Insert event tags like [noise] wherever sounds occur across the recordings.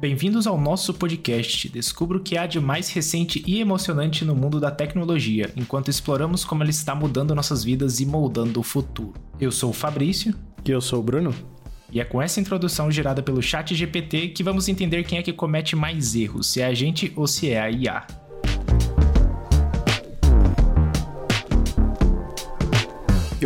Bem-vindos ao nosso podcast. Descubra o que há de mais recente e emocionante no mundo da tecnologia, enquanto exploramos como ela está mudando nossas vidas e moldando o futuro. Eu sou o Fabrício. E eu sou o Bruno. E é com essa introdução gerada pelo Chat GPT que vamos entender quem é que comete mais erros, se é a gente ou se é a IA.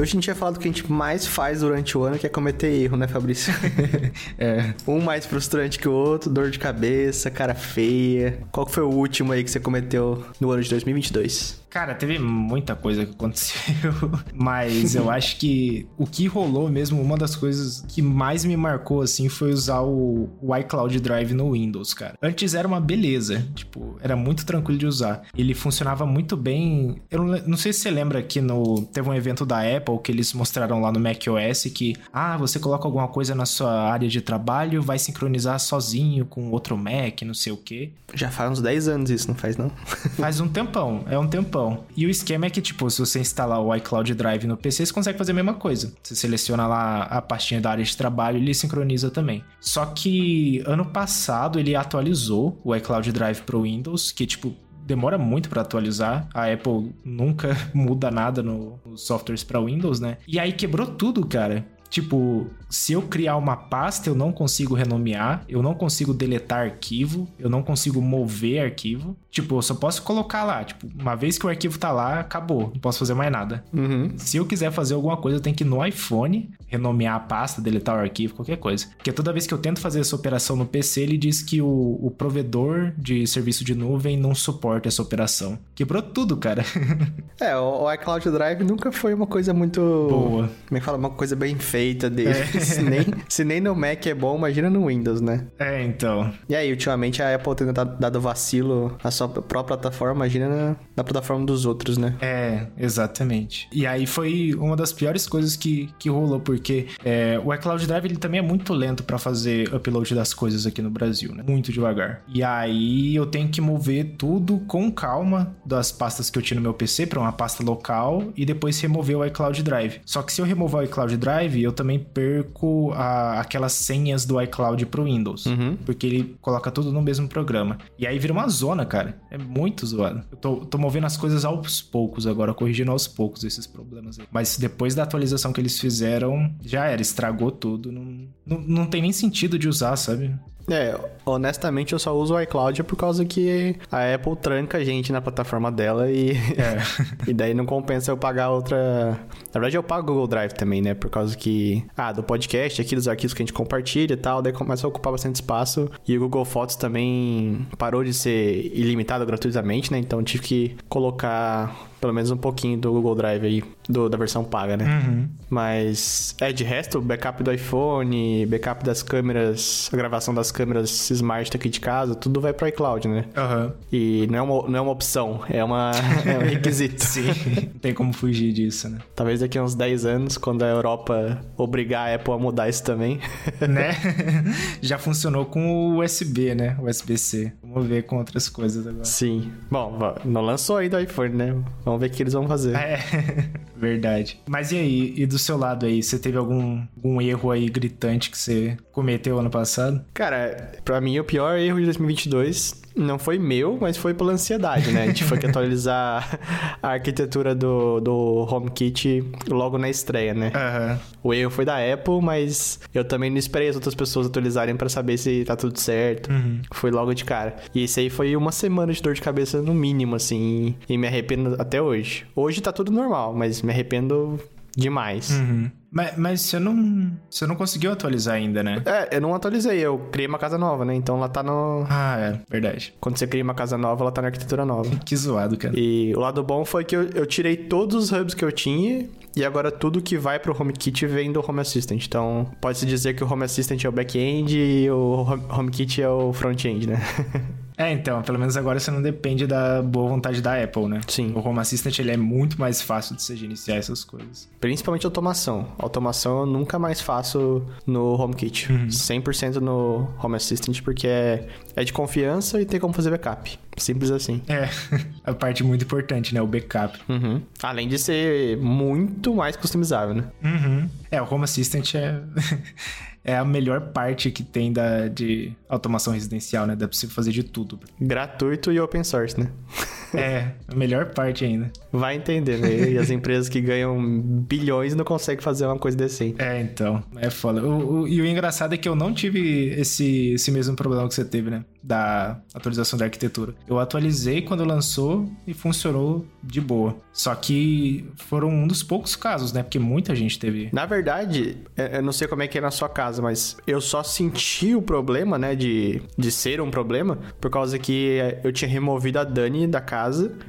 Hoje a gente vai falar do que a gente mais faz durante o ano, que é cometer erro, né, Fabrício? [laughs] é. Um mais frustrante que o outro, dor de cabeça, cara feia. Qual foi o último aí que você cometeu no ano de 2022? Cara, teve muita coisa que aconteceu, [laughs] mas eu [laughs] acho que o que rolou mesmo, uma das coisas que mais me marcou assim foi usar o, o iCloud Drive no Windows, cara. Antes era uma beleza, tipo, era muito tranquilo de usar. Ele funcionava muito bem. Eu não, não sei se você lembra que no teve um evento da Apple que eles mostraram lá no macOS que ah, você coloca alguma coisa na sua área de trabalho, vai sincronizar sozinho com outro Mac, não sei o quê. Já faz uns 10 anos isso, não faz não? faz um [laughs] tempão, é um tempão. E o esquema é que, tipo, se você instalar o iCloud Drive no PC, você consegue fazer a mesma coisa. Você seleciona lá a pastinha da área de trabalho e ele sincroniza também. Só que ano passado ele atualizou o iCloud Drive para o Windows, que, tipo, demora muito para atualizar. A Apple nunca [laughs] muda nada no, nos softwares para Windows, né? E aí quebrou tudo, cara. Tipo, se eu criar uma pasta, eu não consigo renomear, eu não consigo deletar arquivo, eu não consigo mover arquivo. Tipo, eu só posso colocar lá. Tipo, uma vez que o arquivo tá lá, acabou. Não posso fazer mais nada. Uhum. Se eu quiser fazer alguma coisa, eu tenho que ir no iPhone, renomear a pasta, deletar o arquivo, qualquer coisa. Porque toda vez que eu tento fazer essa operação no PC, ele diz que o, o provedor de serviço de nuvem não suporta essa operação. Quebrou tudo, cara. [laughs] é, o, o iCloud Drive nunca foi uma coisa muito. Boa. Como é que fala? Uma coisa bem feita dele. É. [laughs] se, nem, se nem no Mac é bom, imagina no Windows, né? É, então. E aí, ultimamente a Apple tendo dado vacilo na sua própria plataforma, imagina na, na plataforma dos outros, né? É, exatamente. E aí foi uma das piores coisas que, que rolou, porque é, o iCloud Drive ele também é muito lento para fazer upload das coisas aqui no Brasil, né? Muito devagar. E aí eu tenho que mover tudo com calma das pastas que eu tinha no meu PC para uma pasta local e depois remover o iCloud Drive. Só que se eu remover o iCloud Drive, eu também perco a, aquelas senhas do iCloud pro Windows. Uhum. Porque ele coloca tudo no mesmo programa. E aí vira uma zona, cara. É muito zoado. Eu tô, tô movendo as coisas aos poucos agora, corrigindo aos poucos esses problemas aí. Mas depois da atualização que eles fizeram, já era, estragou tudo. Não, não, não tem nem sentido de usar, sabe? É, honestamente eu só uso o iCloud por causa que a Apple tranca a gente na plataforma dela e. É. [laughs] e daí não compensa eu pagar outra. Na verdade, eu pago o Google Drive também, né? Por causa que. Ah, do podcast, aqui dos arquivos que a gente compartilha e tal, daí começa a ocupar bastante espaço. E o Google Fotos também parou de ser ilimitado gratuitamente, né? Então tive que colocar pelo menos um pouquinho do Google Drive aí, do, da versão paga, né? Uhum. Mas, é, de resto, backup do iPhone, backup das câmeras, a gravação das câmeras smart aqui de casa, tudo vai pro iCloud, né? Uhum. E não é, uma, não é uma opção, é, uma, [laughs] é um requisito. Sim, não tem como fugir disso, né? Talvez daqui a uns 10 anos, quando a Europa obrigar a Apple a mudar isso também. né? [laughs] Já funcionou com o USB, né? USB-C. Vamos ver com outras coisas agora. Sim. Bom, não lançou ainda o iPhone, né? Vamos ver o que eles vão fazer. É, [laughs] verdade. Mas e aí, e do seu lado aí, você teve algum, algum erro aí gritante que você cometeu ano passado? Cara, pra mim o pior erro de 2022 não foi meu, mas foi pela ansiedade, né? A gente foi que [laughs] atualizar a arquitetura do, do HomeKit logo na estreia, né? Uhum. O erro foi da Apple, mas eu também não esperei as outras pessoas atualizarem para saber se tá tudo certo. Uhum. Foi logo de cara. E isso aí foi uma semana de dor de cabeça no mínimo, assim, e me arrependo até hoje. Hoje tá tudo normal, mas me arrependo demais. Uhum. Mas, mas você não. Você não conseguiu atualizar ainda, né? É, eu não atualizei. Eu criei uma casa nova, né? Então ela tá no. Ah, é, verdade. Quando você cria uma casa nova, ela tá na arquitetura nova. [laughs] que zoado, cara. E o lado bom foi que eu, eu tirei todos os hubs que eu tinha e agora tudo que vai pro HomeKit vem do Home Assistant. Então, pode-se dizer que o Home Assistant é o back-end e o HomeKit é o front-end, né? [laughs] É, então, pelo menos agora você não depende da boa vontade da Apple, né? Sim. O Home Assistant ele é muito mais fácil de você gerenciar essas coisas. Principalmente automação. Automação eu nunca mais faço no HomeKit. Uhum. 100% no Home Assistant porque é, é de confiança e tem como fazer backup. Simples assim. É, [laughs] a parte muito importante, né? O backup. Uhum. Além de ser muito mais customizável, né? Uhum. É, o Home Assistant é. [laughs] é a melhor parte que tem da, de automação residencial, né? Dá pra você fazer de tudo. Gratuito e open source, né? [laughs] é, a melhor parte ainda. Vai entender, né? E as empresas que ganham bilhões não conseguem fazer uma coisa decente. É, então. É foda. O, o, e o engraçado é que eu não tive esse, esse mesmo problema que você teve, né? Da atualização da arquitetura. Eu atualizei quando lançou e funcionou de boa. Só que foram um dos poucos casos, né? Porque muita gente teve. Na verdade, eu não sei como é que é na sua casa, mas eu só senti o problema, né? De, de ser um problema, por causa que eu tinha removido a Dani da casa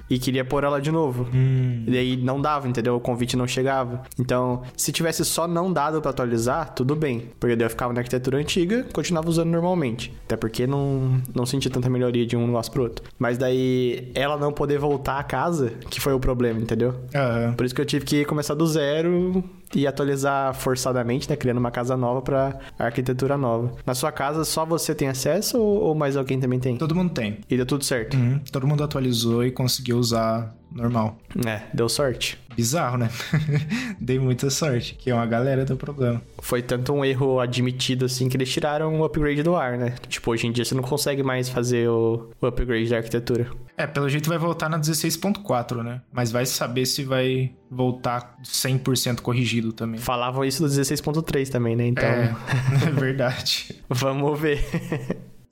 e queria pôr ela de novo. Hum. E daí não dava, entendeu? O convite não chegava. Então, se tivesse só não dado para atualizar, tudo bem. Porque daí eu ficava na arquitetura antiga, continuava usando normalmente. Até porque não, não senti tanta melhoria de um negócio pro outro. Mas daí, ela não poder voltar à casa, que foi o problema, entendeu? Uhum. Por isso que eu tive que começar do zero e atualizar forçadamente, né? Criando uma casa nova para arquitetura nova. Na sua casa, só você tem acesso ou, ou mais alguém também tem? Todo mundo tem. E deu tudo certo? Uhum. Todo mundo atualizou e conseguiu usar normal. É, deu sorte. Bizarro, né? [laughs] Dei muita sorte, que é uma galera do problema. Foi tanto um erro admitido assim que eles tiraram o upgrade do ar, né? Tipo, hoje em dia você não consegue mais fazer o, o upgrade da arquitetura. É, pelo jeito vai voltar na 16.4, né? Mas vai saber se vai voltar 100% corrigido também. Falavam isso do 16.3 também, né? Então. É, [laughs] [laughs] é verdade. Vamos ver.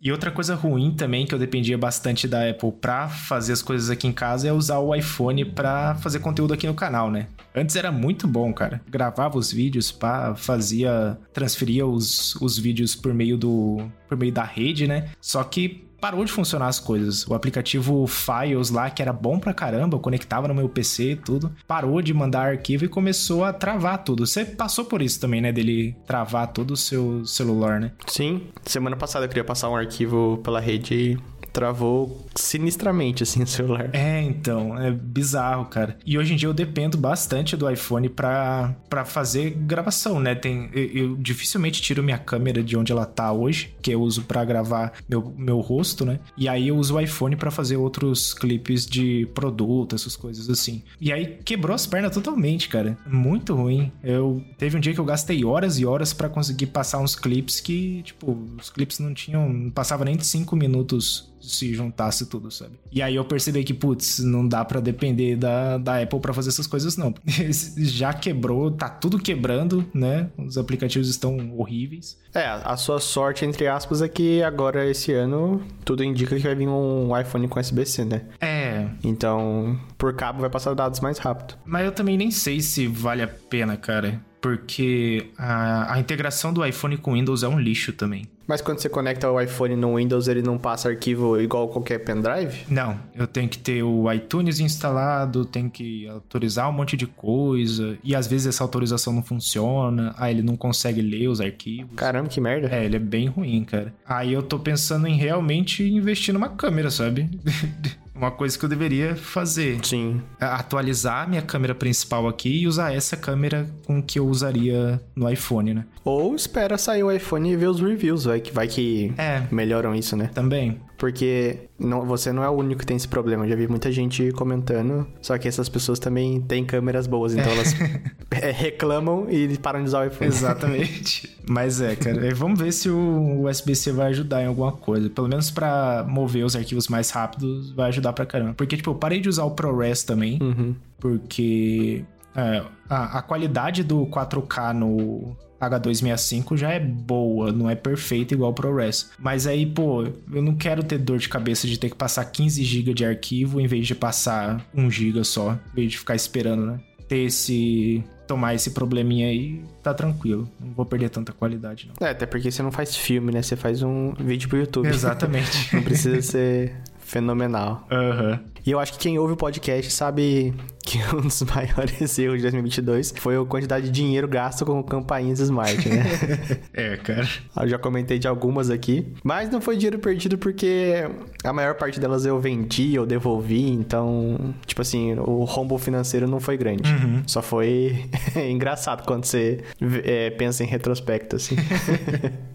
E outra coisa ruim também, que eu dependia bastante da Apple pra fazer as coisas aqui em casa, é usar o iPhone pra fazer conteúdo aqui no canal, né? Antes era muito bom, cara. Gravava os vídeos, pá, fazia. transferia os, os vídeos por meio do. por meio da rede, né? Só que parou de funcionar as coisas. O aplicativo Files lá, que era bom pra caramba, eu conectava no meu PC e tudo, parou de mandar arquivo e começou a travar tudo. Você passou por isso também, né? Dele travar todo o seu celular, né? Sim. Semana passada eu queria passar um arquivo pela rede e travou sinistramente, assim, o celular. É, então, é bizarro, cara. E hoje em dia eu dependo bastante do iPhone pra, fazer gravação, né? Tem, eu, eu dificilmente tiro minha câmera de onde ela tá hoje, que eu uso para gravar meu, meu rosto, né? E aí eu uso o iPhone para fazer outros clipes de produto, essas coisas assim. E aí quebrou as pernas totalmente, cara. Muito ruim. Eu teve um dia que eu gastei horas e horas para conseguir passar uns clipes que, tipo, os clipes não tinham, não passava nem de 5 minutos se juntasse tudo, sabe? E aí eu percebi que, putz, não dá para depender da, da Apple para fazer essas coisas, não. [laughs] Já quebrou, tá tudo quebrando, né? Os aplicativos estão horríveis. É, a sua sorte, entre aspas, é que agora, esse ano, tudo indica que vai vir um iPhone com USB-C, né? É. Então, por cabo vai passar dados mais rápido. Mas eu também nem sei se vale a pena, cara porque a, a, integração do iPhone com Windows é um lixo também. Mas quando você conecta o iPhone no Windows, ele não passa arquivo igual qualquer pendrive? Não, eu tenho que ter o iTunes instalado, tenho que autorizar um monte de coisa, e às vezes essa autorização não funciona, aí ele não consegue ler os arquivos. Caramba, que merda. É, ele é bem ruim, cara. Aí eu tô pensando em realmente investir numa câmera, sabe? [laughs] Uma coisa que eu deveria fazer. Sim. Atualizar minha câmera principal aqui e usar essa câmera com que eu usaria no iPhone, né? Ou espera sair o iPhone e ver os reviews, vai que, vai que é, melhoram isso, né? Também. Porque não, você não é o único que tem esse problema. Eu já vi muita gente comentando. Só que essas pessoas também têm câmeras boas, então é. elas [laughs] é, reclamam e param de usar o iPhone. Exatamente. Mas é, cara. Vamos ver se o USB-C vai ajudar em alguma coisa. Pelo menos para mover os arquivos mais rápidos, vai ajudar pra caramba. Porque, tipo, eu parei de usar o ProRes também. Uhum. Porque é, a, a qualidade do 4K no H265 já é boa, não é perfeita igual o ProRes. Mas aí, pô, eu não quero ter dor de cabeça de ter que passar 15 GB de arquivo em vez de passar 1 GB só, em vez de ficar esperando, né? Ter esse tomar esse probleminha aí, tá tranquilo. Não vou perder tanta qualidade, não. É, até porque você não faz filme, né? Você faz um vídeo pro YouTube. Exatamente. [laughs] não precisa ser [laughs] fenomenal. Uhum. E eu acho que quem ouve o podcast sabe que [laughs] um dos maiores erros de 2022 foi a quantidade de dinheiro gasto com campainhas smart, né? [laughs] é, cara. Eu já comentei de algumas aqui, mas não foi dinheiro perdido porque a maior parte delas eu vendi ou devolvi, então, tipo assim, o rombo financeiro não foi grande. Uhum. Só foi [laughs] engraçado quando você é, pensa em retrospecto, assim.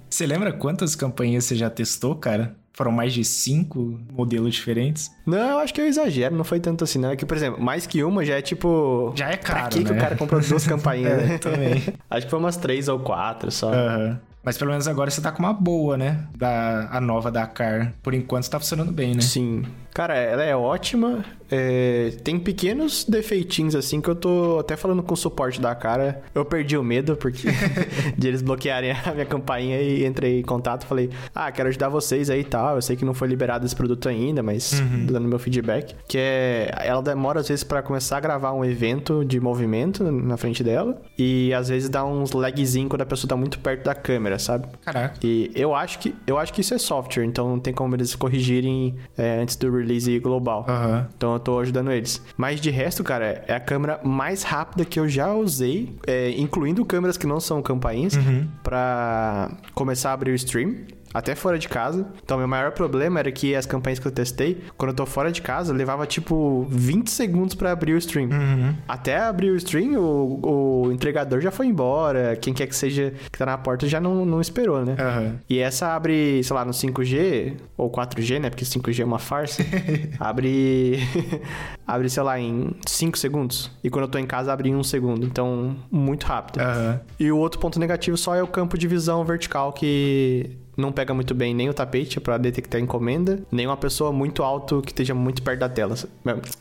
você lembra quantas campanhas você já testou, cara? Foram mais de cinco modelos diferentes. Não, eu acho que eu exagero, não foi tanto assim, não. É que, por exemplo, mais que uma já é tipo. Já é caro. Pra que, né? que o cara comprou duas [laughs] campainhas? é, né? também. [laughs] acho que foi umas três ou quatro só. Uhum. Mas pelo menos agora você tá com uma boa, né? Da, a nova Dakar. Por enquanto tá funcionando bem, né? Sim. Cara, ela é ótima. É, tem pequenos defeitinhos assim que eu tô até falando com o suporte da cara. Eu perdi o medo porque [laughs] [laughs] de eles bloquearem a minha campainha e entrei em contato. Falei, ah, quero ajudar vocês aí e tal. Eu sei que não foi liberado esse produto ainda, mas uhum. dando meu feedback. Que é. Ela demora às vezes para começar a gravar um evento de movimento na frente dela. E às vezes dá uns lagzinho quando a pessoa tá muito perto da câmera, sabe? Caraca. E eu acho que, eu acho que isso é software, então não tem como eles corrigirem é, antes do release global. Uhum. Então eu tô ajudando eles. Mas de resto, cara, é a câmera mais rápida que eu já usei, é, incluindo câmeras que não são campainhas, uhum. para começar a abrir o stream até fora de casa. Então, meu maior problema era que as campanhas que eu testei, quando eu tô fora de casa, levava tipo 20 segundos para abrir o stream. Uhum. Até abrir o stream, o, o, entregador já foi embora. Quem quer que seja que tá na porta já não, não esperou, né? Uhum. E essa abre, sei lá, no 5G ou 4G, né? Porque 5G é uma farsa. [laughs] abre. [laughs] abre, sei lá, em 5 segundos. E quando eu tô em casa, abre em 1 segundo. Então, muito rápido. Uhum. E o outro ponto negativo só é o campo de visão vertical que não pega muito bem nem o tapete para detectar encomenda, nem uma pessoa muito alto que esteja muito perto da tela.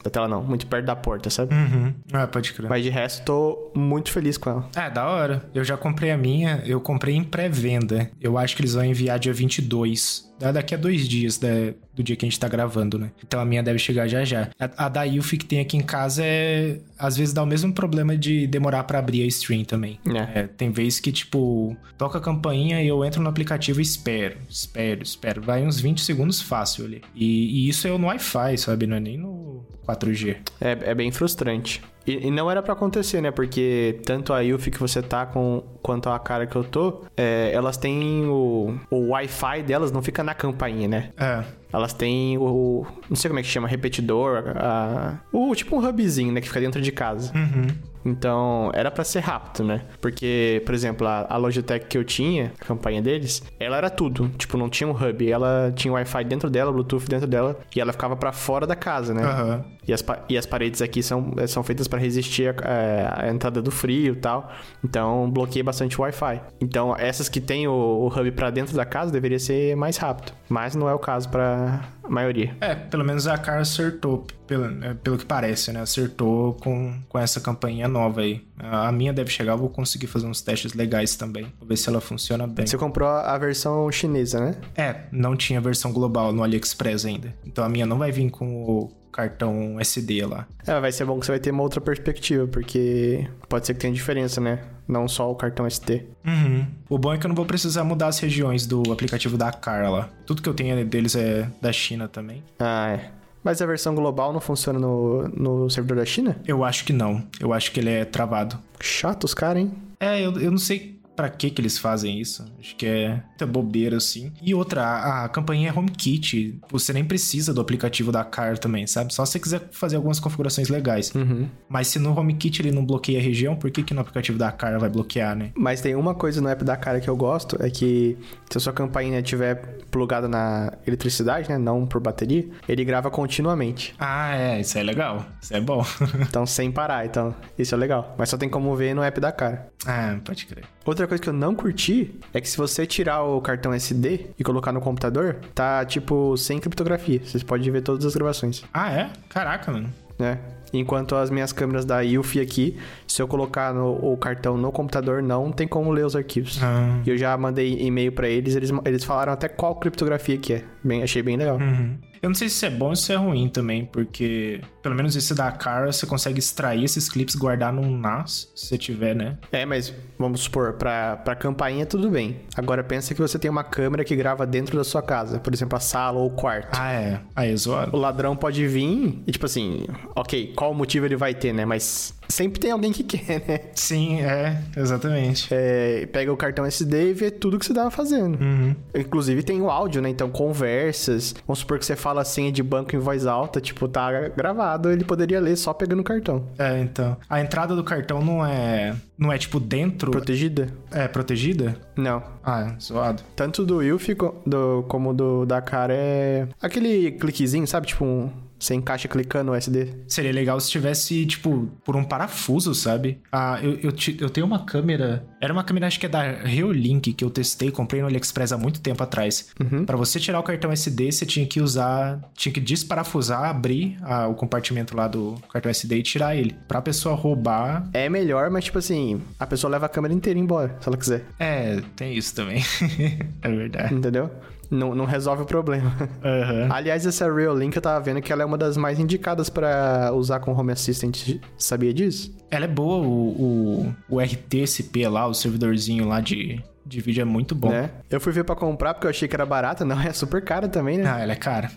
Da tela não, muito perto da porta, sabe? Uhum. Ah, pode crer. Mas de resto, tô muito feliz com ela. É, da hora. Eu já comprei a minha, eu comprei em pré-venda. Eu acho que eles vão enviar dia 22. Daqui a dois dias da, do dia que a gente tá gravando, né? Então a minha deve chegar já já. A, a da Yuffie que tem aqui em casa é. Às vezes dá o mesmo problema de demorar para abrir a stream também. É. É, tem vezes que, tipo, toca a campainha e eu entro no aplicativo e espero, espero, espero. Vai uns 20 segundos fácil ali. E, e isso é no Wi-Fi, sabe? Não é nem no 4G. É, é bem frustrante. E, e, não era para acontecer, né? Porque tanto a Yuffie que você tá com quanto a cara que eu tô, é, elas têm o, o Wi-Fi delas, não fica na campainha, né? É. Elas têm o. Não sei como é que chama, repetidor. A, o, tipo um hubzinho, né? Que fica dentro de casa. Uhum. Então, era para ser rápido, né? Porque, por exemplo, a, a, Logitech que eu tinha, a campanha deles, ela era tudo. Tipo, não tinha um hub. Ela tinha Wi-Fi dentro dela, Bluetooth dentro dela. E ela ficava para fora da casa, né? Uhum. E, as, e as paredes aqui são, são feitas para resistir é, a, entrada do frio e tal. Então, bloqueia bastante o Wi-Fi. Então, essas que tem o, o hub para dentro da casa deveria ser mais rápido. Mas não é o caso para maioria. É, pelo menos a Cara acertou, pelo, é, pelo que parece, né? Acertou com, com essa campanha nova aí. A minha deve chegar, vou conseguir fazer uns testes legais também. Vou ver se ela funciona bem. Você comprou a versão chinesa, né? É, não tinha versão global no AliExpress ainda. Então a minha não vai vir com o cartão SD lá. É, vai ser bom que você vai ter uma outra perspectiva, porque pode ser que tenha diferença, né? Não só o cartão SD. Uhum. O bom é que eu não vou precisar mudar as regiões do aplicativo da Carla. Tudo que eu tenho deles é da China também. Ah, é. Mas a versão global não funciona no, no servidor da China? Eu acho que não. Eu acho que ele é travado. Chato os caras, hein? É, eu, eu não sei Pra que que eles fazem isso? Acho que é muita bobeira, assim. E outra, a, a campainha é HomeKit. Você nem precisa do aplicativo da Car também, sabe? Só se você quiser fazer algumas configurações legais. Uhum. Mas se no HomeKit ele não bloqueia a região, por que que no aplicativo da Car vai bloquear, né? Mas tem uma coisa no app da Car que eu gosto, é que se a sua campainha estiver plugada na eletricidade, né? Não por bateria, ele grava continuamente. Ah, é. Isso é legal. Isso é bom. [laughs] então, sem parar. Então, isso é legal. Mas só tem como ver no app da Car. Ah, pode crer. Outra coisa que eu não curti é que se você tirar o cartão SD e colocar no computador, tá tipo sem criptografia. Você pode ver todas as gravações. Ah, é? Caraca, mano. É. Enquanto as minhas câmeras da Ilfi aqui, se eu colocar no, o cartão no computador, não tem como ler os arquivos. Ah. E eu já mandei e-mail para eles, eles, eles falaram até qual criptografia que é. Bem, achei bem legal. Uhum. Eu não sei se isso é bom ou se é ruim também, porque pelo menos esse da cara você consegue extrair esses clipes, guardar num NAS, se você tiver, né? É, mas vamos supor, pra, pra campainha tudo bem. Agora pensa que você tem uma câmera que grava dentro da sua casa, por exemplo, a sala ou o quarto. Ah, é. Aí é zoado. O ladrão pode vir e, tipo assim, ok, qual motivo ele vai ter, né? Mas sempre tem alguém que [laughs] quer, né? Sim, é, exatamente. É, pega o cartão SD e vê tudo que você tava fazendo. Uhum. Inclusive tem o áudio, né? Então, conversas. Vamos supor que você fala a senha de banco em voz alta, tipo, tá gravado, ele poderia ler só pegando o cartão. É, então. A entrada do cartão não é. Não é tipo dentro. Protegida? É, protegida? Não. Ah, zoado. Tanto do Wilf como do da cara é. Aquele cliquezinho, sabe? Tipo um você encaixa clicando no SD. Seria legal se tivesse, tipo, por um parafuso, sabe? Ah, eu, eu, eu tenho uma câmera. Era uma câmera, acho que é da Reolink, que eu testei, comprei no AliExpress há muito tempo atrás. Uhum. Para você tirar o cartão SD, você tinha que usar. Tinha que desparafusar, abrir ah, o compartimento lá do cartão SD e tirar ele. Pra pessoa roubar. É melhor, mas, tipo assim, a pessoa leva a câmera inteira embora, se ela quiser. É, tem isso também. [laughs] é verdade. Entendeu? Não, não resolve o problema. Uhum. Aliás, essa Reolink eu tava vendo que ela é uma das mais indicadas para usar com Home Assistant. Sabia disso? Ela é boa, o, o, o RTCP lá, o servidorzinho lá de, de vídeo é muito bom. Né? Eu fui ver para comprar porque eu achei que era barata. Não, é super cara também, né? Ah, ela é cara.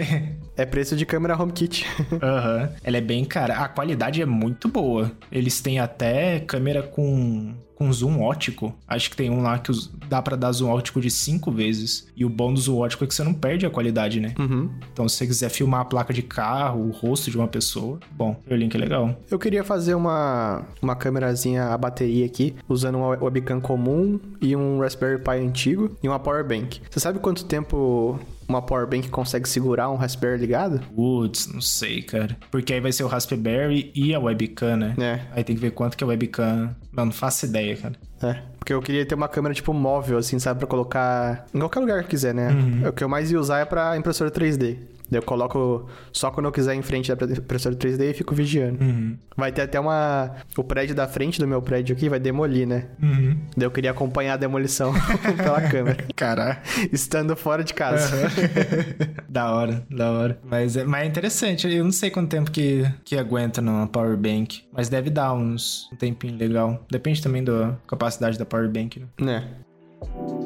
[laughs] é preço de câmera HomeKit. [laughs] Aham. Uhum. Ela é bem cara. A qualidade é muito boa. Eles têm até câmera com com zoom ótico. Acho que tem um lá que dá para dar zoom ótico de cinco vezes. E o bom do zoom ótico é que você não perde a qualidade, né? Uhum. Então, se você quiser filmar a placa de carro, o rosto de uma pessoa, bom, o link é legal. Eu queria fazer uma, uma câmerazinha a bateria aqui, usando uma webcam comum e um Raspberry Pi antigo e uma power bank. Você sabe quanto tempo uma powerbank consegue segurar um Raspberry ligado? Putz, não sei, cara. Porque aí vai ser o Raspberry e a webcam, né? É. Aí tem que ver quanto que é a webcam. Não, não faço ideia, cara. É. Porque eu queria ter uma câmera, tipo, móvel, assim, sabe? Pra colocar em qualquer lugar que quiser, né? Uhum. O que eu mais ia usar é pra impressora 3D. Daí eu coloco só quando eu quiser em frente da impressora 3D e fico vigiando. Uhum. Vai ter até uma. O prédio da frente do meu prédio aqui vai demolir, né? Uhum. Daí eu queria acompanhar a demolição [laughs] pela câmera. Caralho. Estando fora de casa. Uhum. [laughs] da hora, da hora. Mas é, mas é interessante. Eu não sei quanto tempo que, que aguenta numa power bank. Mas deve dar uns um tempinho legal. Depende também da capacidade da power bank, né? Né.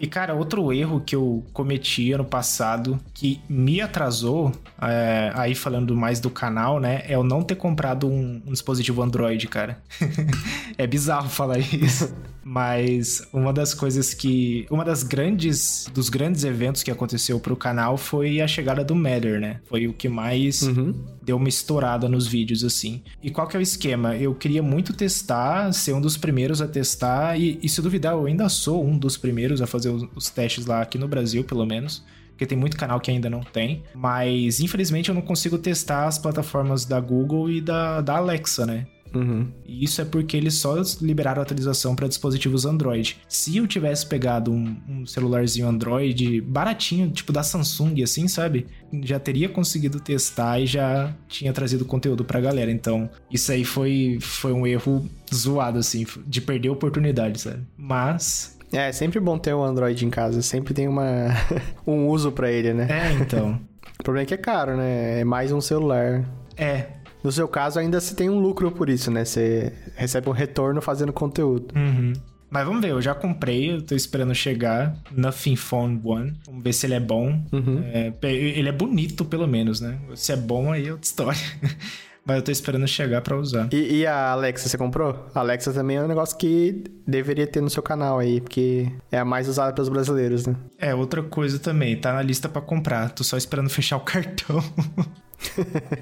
E, cara, outro erro que eu cometi ano passado, que me atrasou, é, aí falando mais do canal, né, é eu não ter comprado um, um dispositivo Android, cara. [laughs] é bizarro falar isso. [laughs] Mas uma das coisas que. Uma das grandes. Dos grandes eventos que aconteceu pro canal foi a chegada do Matter, né? Foi o que mais uhum. deu uma estourada nos vídeos, assim. E qual que é o esquema? Eu queria muito testar, ser um dos primeiros a testar, e, e se duvidar, eu ainda sou um dos primeiros a fazer os, os testes lá aqui no Brasil, pelo menos porque tem muito canal que ainda não tem. Mas infelizmente eu não consigo testar as plataformas da Google e da, da Alexa, né? Uhum. E isso é porque eles só liberaram atualização para dispositivos Android. Se eu tivesse pegado um, um, celularzinho Android baratinho, tipo da Samsung, assim, sabe? Já teria conseguido testar e já tinha trazido conteúdo pra galera. Então, isso aí foi, foi um erro zoado, assim, de perder a oportunidade, sabe? Mas é, é sempre bom ter um Android em casa, sempre tem uma [laughs] um uso para ele, né? É, então. [laughs] o problema é que é caro, né? É mais um celular. É. No seu caso, ainda se tem um lucro por isso, né? Você recebe um retorno fazendo conteúdo. Uhum. Mas vamos ver, eu já comprei, eu tô esperando chegar. Nothing Phone One. Vamos ver se ele é bom. Uhum. É, ele é bonito, pelo menos, né? Se é bom, aí é outra história. [laughs] Mas eu tô esperando chegar para usar. E, e, a Alexa, você comprou? A Alexa também é um negócio que deveria ter no seu canal aí, porque é a mais usada pelos brasileiros, né? É, outra coisa também, tá na lista para comprar. Tô só esperando fechar o [laughs] cartão.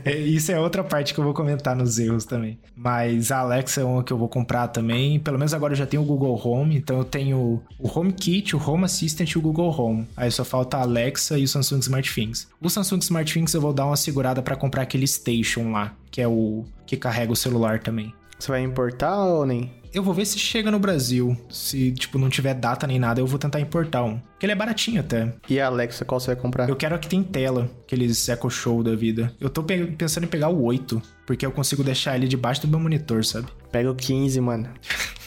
É, isso é outra parte que eu vou comentar nos erros também. Mas a Alexa é uma que eu vou comprar também. Pelo menos agora eu já tenho o Google Home. Então eu tenho o HomeKit, o Home Assistant e o Google Home. Aí só falta a Alexa e o Samsung SmartThings. O Samsung SmartThings eu vou dar uma segurada para comprar aquele Station lá, que é o que carrega o celular também. Você vai importar ou nem? Eu vou ver se chega no Brasil. Se, tipo, não tiver data nem nada, eu vou tentar importar um. Porque ele é baratinho até. E a Alexa, qual você vai comprar? Eu quero a que tem tela, aqueles Echo Show da vida. Eu tô pensando em pegar o 8, porque eu consigo deixar ele debaixo do meu monitor, sabe? Pega o 15, mano.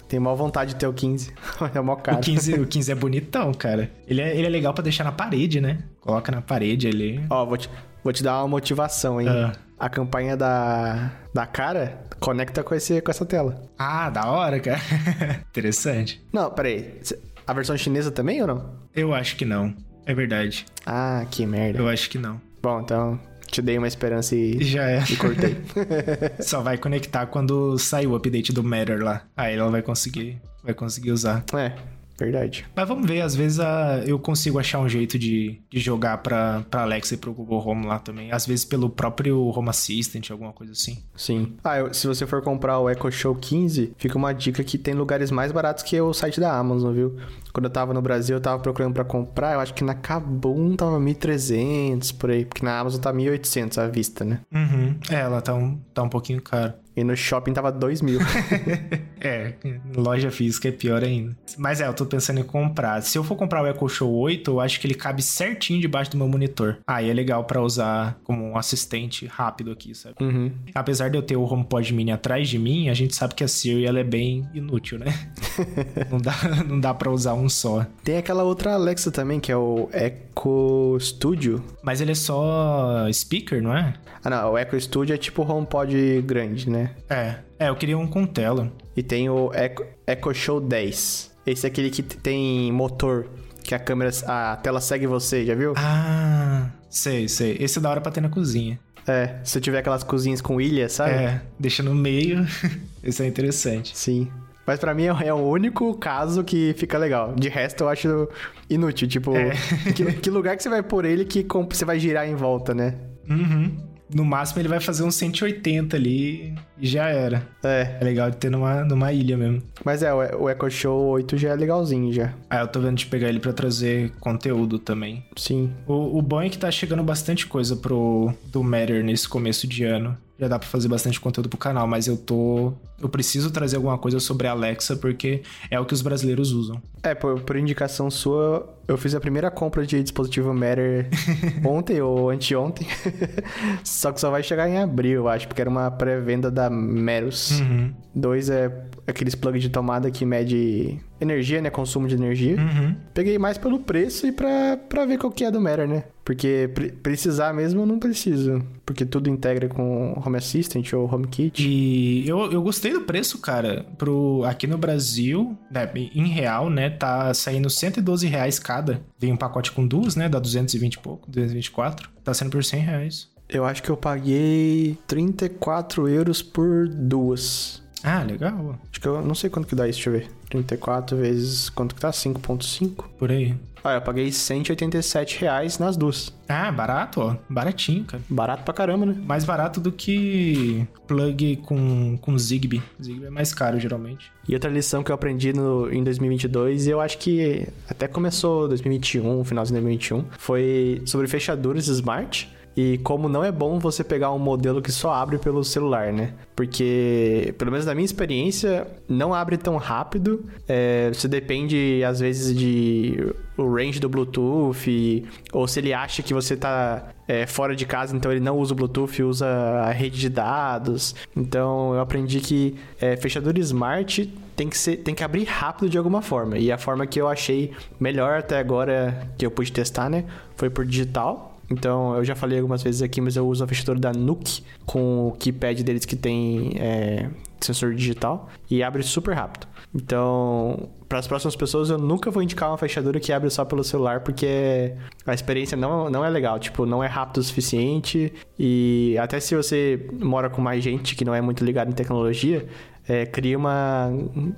Tenho maior vontade de ter o 15. [laughs] é mó caro. O 15, o 15 é bonitão, cara. Ele é, ele é legal para deixar na parede, né? Coloca na parede ali. Ó, vou te, vou te dar uma motivação, hein? Ah a campanha da, da cara conecta com, esse, com essa tela. Ah, da hora, cara. [laughs] Interessante. Não, peraí. A versão chinesa também ou não? Eu acho que não. É verdade. Ah, que merda. Eu acho que não. Bom, então te dei uma esperança e, Já é. e cortei. [laughs] Só vai conectar quando sair o update do Matter lá. Aí ela vai conseguir, vai conseguir usar. é, verdade. Mas vamos ver, às vezes a- eu consigo achar um jeito de, de jogar pra, pra Alexa e pro Google Home lá também. Às vezes pelo próprio Home Assistant, alguma coisa assim. Sim. Ah, eu- se você for comprar o Echo Show 15, fica uma dica que tem lugares mais baratos que o site da Amazon, viu? Quando eu tava no Brasil, eu tava procurando pra comprar, eu acho que na Kabum tava 1.300 por aí, porque na Amazon tá 1.800 à vista, né? Uhum. É, ela tá um, tá um pouquinho caro. E no shopping tava 2 mil. [laughs] É, loja física é pior ainda. Mas é, eu tô pensando em comprar. Se eu for comprar o Echo Show 8, eu acho que ele cabe certinho debaixo do meu monitor. Aí é legal pra usar como um assistente rápido aqui, sabe? uhum. Apesar de eu ter o HomePod Mini atrás de mim, a gente sabe que a Siri ela é bem inútil, né? [laughs] não, dá, não dá pra usar um só. Tem aquela outra Alexa também, que é o Echo Studio. Mas ele é só speaker, não é? Ah, não, o Echo Studio é tipo o HomePod grande, né? É. É, eu queria um com tela. E tem o Echo, Echo Show 10. Esse é aquele que tem motor, que a câmera, a tela segue você, já viu? Ah, sei, sei. Esse é da hora pra ter na cozinha. É, se tiver aquelas cozinhas com ilha, sabe? É, deixa no meio. [laughs] Esse é interessante. Sim. Mas pra mim é é o único caso que fica legal. De resto eu acho inútil. Tipo, É. que, que lugar que você vai pôr ele que você vai girar em volta, né? Uhum. No máximo ele vai fazer uns 180 ali e já era. É. É legal de ter numa, numa ilha mesmo. Mas é, o Echo Show 8 já é legalzinho já. Ah, eu tô vendo de pegar ele pra trazer conteúdo também. Sim. O, o bom é que tá chegando bastante coisa pro do Matter nesse começo de ano. Já dá pra fazer bastante conteúdo pro canal, mas eu tô. Eu preciso trazer alguma coisa sobre a Alexa, porque é o que os brasileiros usam. É, por, por indicação sua, eu fiz a primeira compra de dispositivo Matter [laughs] ontem ou anteontem. [laughs] só que só vai chegar em abril, eu acho, porque era uma pré-venda da Meros. Uhum. Dois é aqueles plugs de tomada que mede energia, né? Consumo de energia. Uhum. Peguei mais pelo preço e pra, pra ver qual que é do Matter, né? Porque pre- precisar mesmo eu não preciso. Porque tudo integra com Home Assistant ou HomeKit. E eu, eu gostei do preço, cara. Pro, aqui no Brasil, né, em real, né? Tá saindo 112 reais cada. Vem um pacote com duas, né? Dá 220 e pouco, 224. Tá saindo por 100 reais. Eu acho que eu paguei 34 euros por duas. Ah, legal. Acho que eu não sei quanto que dá isso, deixa eu ver. 34 vezes quanto que tá? 5.5? Por aí. Ah, eu paguei 187 reais nas duas. Ah, barato, ó. Baratinho, cara. Barato pra caramba, né? Mais barato do que plug com, com Zigbee. Zigbee é mais caro, geralmente. E outra lição que eu aprendi no, em 2022, e eu acho que até começou 2021, finalzinho de 2021, foi sobre fechaduras smart. E como não é bom você pegar um modelo que só abre pelo celular, né? Porque, pelo menos na minha experiência, não abre tão rápido. É, você depende, às vezes, de o range do Bluetooth, ou se ele acha que você tá é, fora de casa, então ele não usa o Bluetooth, usa a rede de dados. Então eu aprendi que é, smart tem que, ser, tem que abrir rápido de alguma forma. E a forma que eu achei melhor até agora, que eu pude testar, né, foi por digital. Então, eu já falei algumas vezes aqui, mas eu uso a fechadura da Nuke com o keypad deles que tem é, sensor digital e abre super rápido. Então, para as próximas pessoas, eu nunca vou indicar uma fechadura que abre só pelo celular, porque a experiência não, não é legal. Tipo, não é rápido o suficiente. E até se você mora com mais gente que não é muito ligado em tecnologia, é, cria uma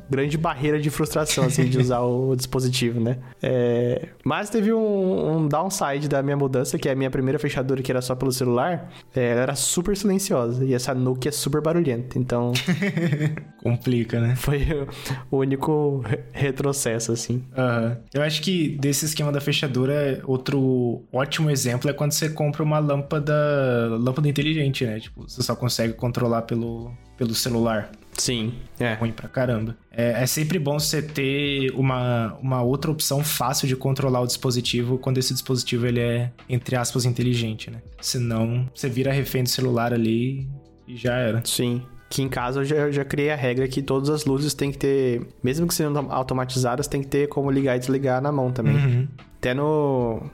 grande barreira de frustração, assim, de usar o [laughs] dispositivo, né? É, mas teve um, um, downside da minha mudança, que é a minha primeira fechadura, que era só pelo celular, é, ela era super silenciosa. E essa Nuke é super barulhenta, então... [laughs] Complica, né? Foi o único retrocesso, assim. Uhum. Eu acho que desse esquema da fechadura, outro ótimo exemplo é quando você compra uma lâmpada, lâmpada inteligente, né? Tipo, você só consegue controlar pelo, pelo celular. Sim, é. Ruim pra caramba. É, é, sempre bom você ter uma, uma outra opção fácil de controlar o dispositivo quando esse dispositivo ele é, entre aspas, inteligente, né? Senão, você vira refém do celular ali e já era. Sim. Que em casa eu já, eu já criei a regra que todas as luzes tem que ter, mesmo que sejam automatizadas, tem que ter como ligar e desligar na mão também. Uhum. Até no.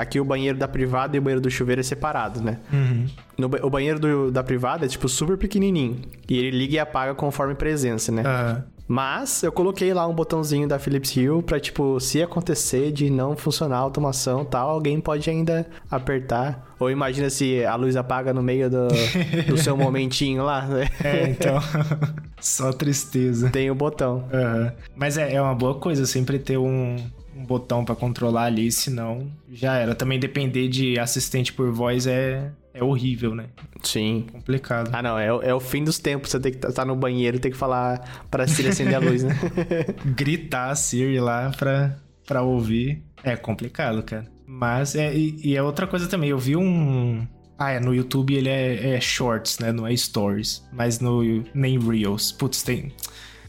Aqui o banheiro da privada e o banheiro do chuveiro é separado, né? Uhum. No, o banheiro do, da privada é, tipo, super pequenininho. E ele liga e apaga conforme presença, né? Uhum. Mas eu coloquei lá um botãozinho da Philips Hue pra, tipo, se acontecer de não funcionar a automação tal, alguém pode ainda apertar. Ou imagina se a luz apaga no meio do, do seu [laughs] momentinho lá, né? É, então. [laughs] Só tristeza. Tem o botão. Uhum. Mas é, é uma boa coisa sempre ter um, um botão para controlar ali, senão já era. Também depender de assistente por voz é, é horrível, né? Sim. Complicado. Ah, não, é, é o fim dos tempos. Você tem que estar tá no banheiro e ter que falar pra Siri acender a luz, né? [laughs] Gritar a Siri lá pra, pra ouvir. É complicado, cara. Mas, é, e, e é outra coisa também. Eu vi um. Ah, é, no YouTube ele é, é Shorts, né? Não é Stories. Mas no. Nem Reels. Putz, tem.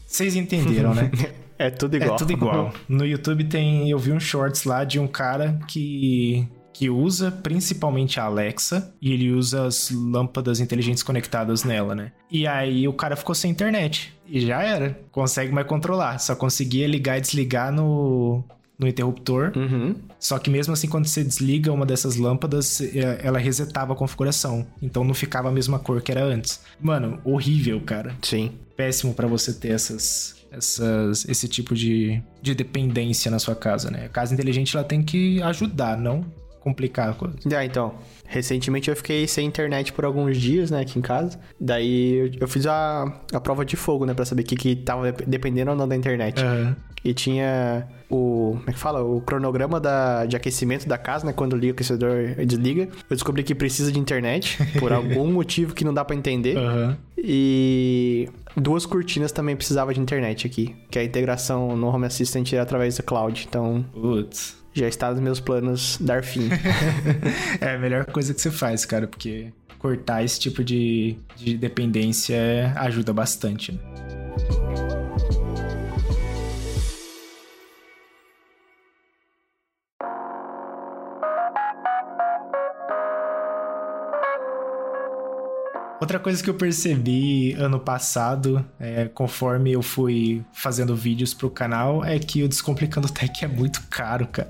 Vocês entenderam, né? [laughs] É tudo igual. É tudo igual. [laughs] No YouTube tem. Eu vi um shorts lá de um cara que. Que usa principalmente a Alexa e ele usa as lâmpadas inteligentes conectadas nela, né? E aí o cara ficou sem internet. E já era. Consegue mais controlar. Só conseguia ligar e desligar no, no interruptor. Uhum. Só que mesmo assim, quando você desliga uma dessas lâmpadas, é, ela resetava a configuração. Então não ficava a mesma cor que era antes. Mano, horrível, cara. Sim. Péssimo para você ter essas essas, esse tipo de, de dependência na sua casa, né? A casa inteligente ela tem que ajudar, não complicar a coisa. Ah, então. Recentemente eu fiquei sem internet por alguns dias, né, aqui em casa. Daí eu fiz a, a prova de fogo, né, pra saber o que, que tava dependendo ou não da internet. Uhum. E tinha o. Como é que fala? O cronograma da, de aquecimento da casa, né? Quando liga o aquecedor e desliga. Eu descobri que precisa de internet, por [laughs] algum motivo que não dá para entender. Uhum. E duas cortinas também precisava de internet aqui. Que a integração no Home Assistant é através do cloud. Então. Putz. Já está nos meus planos dar fim. [laughs] é a melhor coisa que você faz, cara, porque cortar esse tipo de, de dependência ajuda bastante, né? Outra coisa que eu percebi ano passado, é, conforme eu fui fazendo vídeos pro canal, é que o Descomplicando Tech é muito caro, cara.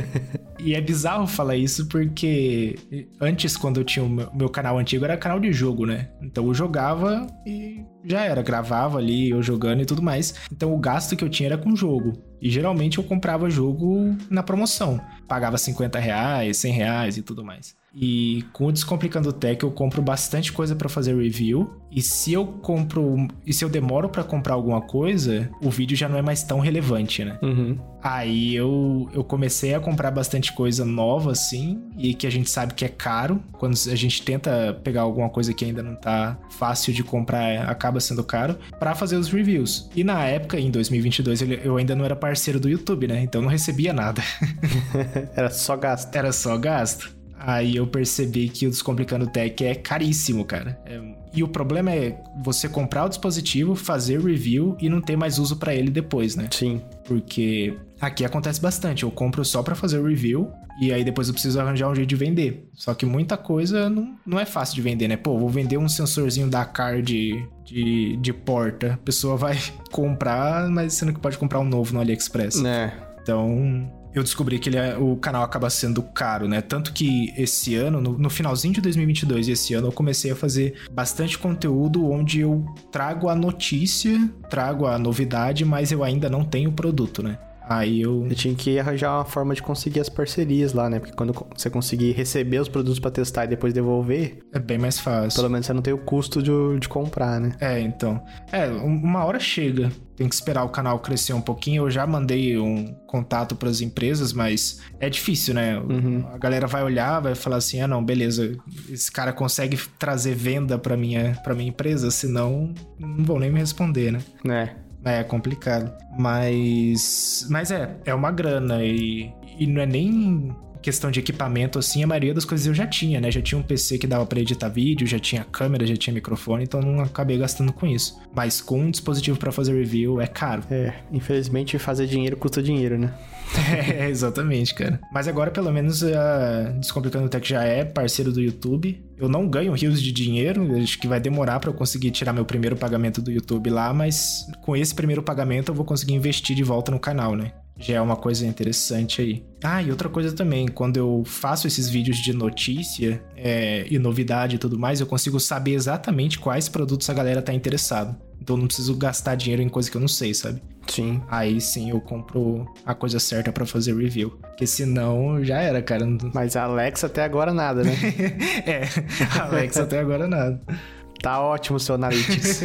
[laughs] e é bizarro falar isso porque antes, quando eu tinha o meu, meu canal antigo, era canal de jogo, né? Então eu jogava e já era, gravava ali, eu jogando e tudo mais. Então o gasto que eu tinha era com jogo. E geralmente eu comprava jogo na promoção. Pagava 50 reais, 100 reais e tudo mais. E com o Descomplicando Tech eu compro bastante coisa para fazer review. E se eu compro. E se eu demoro para comprar alguma coisa, o vídeo já não é mais tão relevante, né? Uhum. Aí eu, eu comecei a comprar bastante coisa nova, assim, e que a gente sabe que é caro. Quando a gente tenta pegar alguma coisa que ainda não tá fácil de comprar, acaba sendo caro, para fazer os reviews. E na época, em 2022, eu ainda não era parceiro do YouTube, né? Então não recebia nada. [laughs] era só gasto. Era só gasto. Aí eu percebi que o Descomplicando Tech é caríssimo, cara. É... E o problema é você comprar o dispositivo, fazer review e não ter mais uso para ele depois, né? Sim. Porque aqui acontece bastante. Eu compro só para fazer review e aí depois eu preciso arranjar um jeito de vender. Só que muita coisa não, não é fácil de vender, né? Pô, vou vender um sensorzinho da car de, de, de porta. A pessoa vai [laughs] comprar, mas sendo que pode comprar um novo no AliExpress. Né? Então, eu descobri que ele é, o canal acaba sendo caro, né? Tanto que esse ano, no, no, finalzinho de 2022 e esse ano, eu comecei a fazer bastante conteúdo onde eu trago a notícia, trago a novidade, mas eu ainda não tenho o produto, né? Aí eu. Eu tinha que arranjar uma forma de conseguir as parcerias lá, né? Porque quando você conseguir receber os produtos para testar e depois devolver. É bem mais fácil. Pelo menos você não tem o custo de, de comprar, né? É, então. É, uma hora chega. Tem que esperar o canal crescer um pouquinho. Eu já mandei um contato para as empresas, mas é difícil, né? Uhum. A galera vai olhar, vai falar assim: ah, não, beleza, esse cara consegue trazer venda para minha, pra minha empresa, senão não vão nem me responder, né? É. É complicado. Mas. Mas é, é uma grana e, e não é nem questão de equipamento assim, a maioria das coisas eu já tinha, né? Já tinha um PC que dava para editar vídeo, já tinha câmera, já tinha microfone, então não acabei gastando com isso. Mas com um dispositivo para fazer review é caro. É, infelizmente fazer dinheiro custa dinheiro, né? [laughs] é, exatamente, cara. Mas agora pelo menos a Descomplicando Tech já é parceiro do YouTube. Eu não ganho rios de dinheiro, acho que vai demorar para eu conseguir tirar meu primeiro pagamento do YouTube lá, mas com esse primeiro pagamento eu vou conseguir investir de volta no canal, né? Já é uma coisa interessante aí. Ah, e outra coisa também, quando eu faço esses vídeos de notícia é, e novidade e tudo mais, eu consigo saber exatamente quais produtos a galera tá interessado. Então não preciso gastar dinheiro em coisa que eu não sei, sabe? Sim. Aí sim eu compro a coisa certa para fazer review. Porque senão já era, cara. Mas a Alexa até agora nada, né? [laughs] é, a Alexa até agora nada. Tá ótimo o seu Analytics.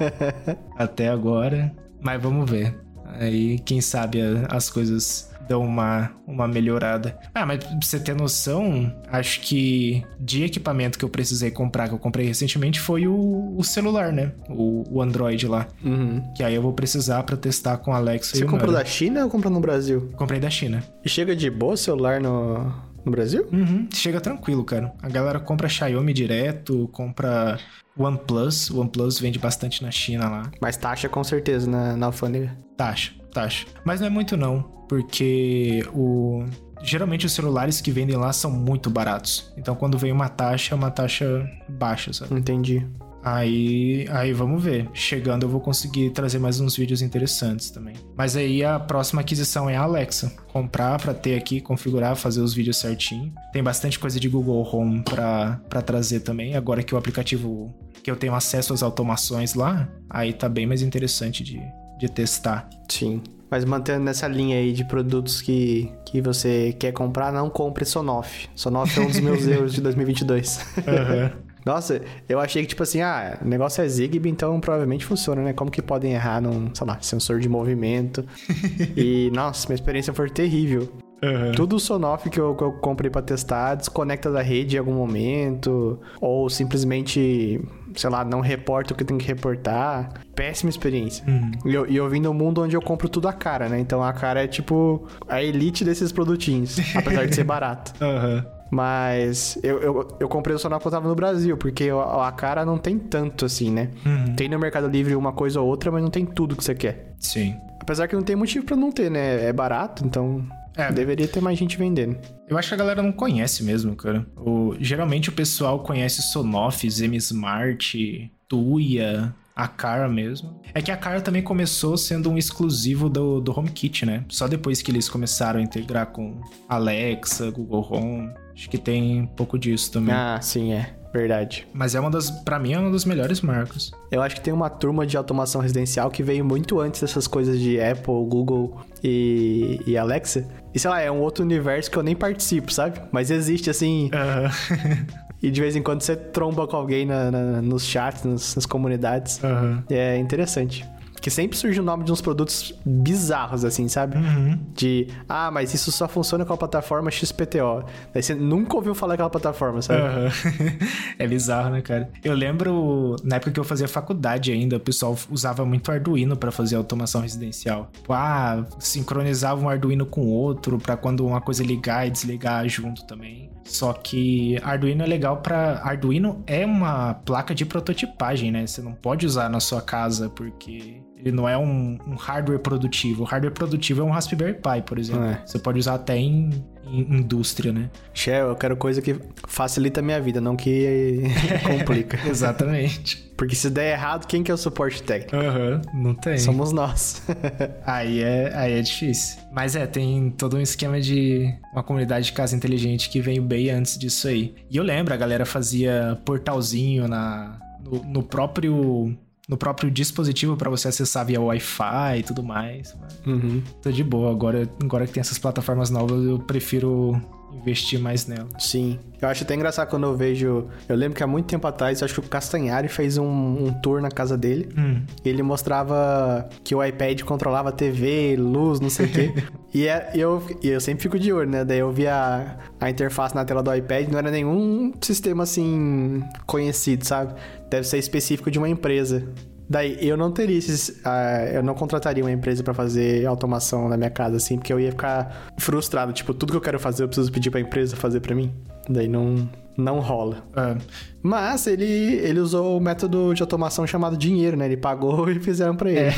[laughs] até agora. Mas vamos ver. Aí, quem sabe as coisas dão uma, uma melhorada. Ah, mas pra você ter noção, acho que de equipamento que eu precisei comprar, que eu comprei recentemente, foi o, o celular, né? O, o Android lá. Uhum. Que aí eu vou precisar para testar com a Alexa Você comprou da China ou comprou no Brasil? Comprei da China. E chega de boa o celular no, no Brasil? Uhum, chega tranquilo, cara. A galera compra Xiaomi direto, compra OnePlus. O OnePlus vende bastante na China lá. Mas taxa com certeza na, na alfândega. Taxa, taxa. Mas não é muito não, porque o geralmente os celulares que vendem lá são muito baratos. Então quando vem uma taxa, é uma taxa baixa, sabe? Entendi. Aí, aí vamos ver. Chegando eu vou conseguir trazer mais uns vídeos interessantes também. Mas aí a próxima aquisição é a Alexa. Comprar para ter aqui, configurar, fazer os vídeos certinho. Tem bastante coisa de Google Home para trazer também. Agora que o aplicativo que eu tenho acesso às automações lá, aí tá bem mais interessante de, de testar. Sim. Mas mantendo nessa linha aí de produtos que, que você quer comprar, não compre Sonoff. Sonoff é um dos meus [laughs] erros de 2022. Uhum. [laughs] Nossa, eu achei que, tipo assim, ah, o negócio é Zigbee, então provavelmente funciona, né? Como que podem errar num, sei lá, sensor de movimento? [laughs] e, nossa, minha experiência foi terrível. Uhum. Tudo o Sonoff que eu, que eu comprei para testar desconecta da rede em algum momento, ou simplesmente, sei lá, não reporta o que tem que reportar. Péssima experiência. Uhum. E, eu, e eu vim do mundo onde eu compro tudo a cara, né? Então a cara é tipo a elite desses produtinhos, [laughs] apesar de ser barato. Uhum. Mas eu, eu, eu comprei o Sonar quando eu tava no Brasil, porque a, a cara não tem tanto assim, né? Uhum. Tem no Mercado Livre uma coisa ou outra, mas não tem tudo que você quer. Sim. Apesar que não tem motivo para não ter, né? É barato, então é. Deveria ter mais gente vendendo. Eu acho que a galera não conhece mesmo, cara. O, geralmente o pessoal conhece Sonoff, M Smart, Tuya, a Cara mesmo. É que a Cara também começou sendo um exclusivo do, do HomeKit, né? Só depois que eles começaram a integrar com Alexa, Google Home. Acho que tem um pouco disso também. Ah, sim, é. Verdade. Mas é uma das, para mim, é uma das melhores marcas. Eu acho que tem uma turma de automação residencial que veio muito antes dessas coisas de Apple, Google e, e Alexa. E sei lá, é um outro universo que eu nem participo, sabe? Mas existe assim. Uhum. e de vez em quando você tromba com alguém na, na, nos chats, nas, nas comunidades. Uhum. É interessante. Que sempre surge o nome de uns produtos bizarros, assim, sabe? Uhum. De, ah, mas isso só funciona com a plataforma XPTO. Daí você nunca ouviu falar daquela plataforma, sabe? Uhum. [laughs] é bizarro, né, cara? Eu lembro, na época que eu fazia faculdade ainda, o pessoal usava muito Arduino para fazer automação residencial. Tipo, ah, sincronizava um Arduino com outro para quando uma coisa ligar e desligar junto também. Só que Arduino é legal para Arduino é uma placa de prototipagem, né? Você não pode usar na sua casa porque ele não é um, um, hardware produtivo. O hardware produtivo é um Raspberry Pi, por exemplo. É. Você pode usar até em, em indústria, né? Shell, eu quero coisa que facilita a minha vida, não que [laughs] complica. [laughs] Exatamente. Porque se der errado, quem que é o suporte técnico? Aham, uhum, não tem. Somos nós. [laughs] aí, é, aí é difícil. Mas é, tem todo um esquema de uma comunidade de casa inteligente que veio bem antes disso aí. E eu lembro, a galera fazia portalzinho na, no, no próprio no próprio dispositivo para você acessar via Wi-Fi e tudo mais. Uhum. Tô de boa. Agora, agora que tem essas plataformas novas, eu prefiro investir mais nela. Sim. Eu acho até engraçado quando eu vejo. Eu lembro que há muito tempo atrás, acho que o Castanhari fez um, um tour na casa dele. Hum. ele mostrava que o iPad controlava TV, luz, não sei o quê. [laughs] e é, eu, eu sempre fico de olho, né? Daí eu vi a, a interface na tela do iPad, não era nenhum sistema assim conhecido, sabe? Deve ser específico de uma empresa. Daí, eu não teria esses. Uh, eu não contrataria uma empresa para fazer automação na minha casa, assim, porque eu ia ficar frustrado. Tipo, tudo que eu quero fazer, eu preciso pedir pra empresa fazer para mim. Daí não, não rola. É. Mas ele, ele usou o método de automação chamado dinheiro, né? Ele pagou [laughs] e fizeram pra ele. É.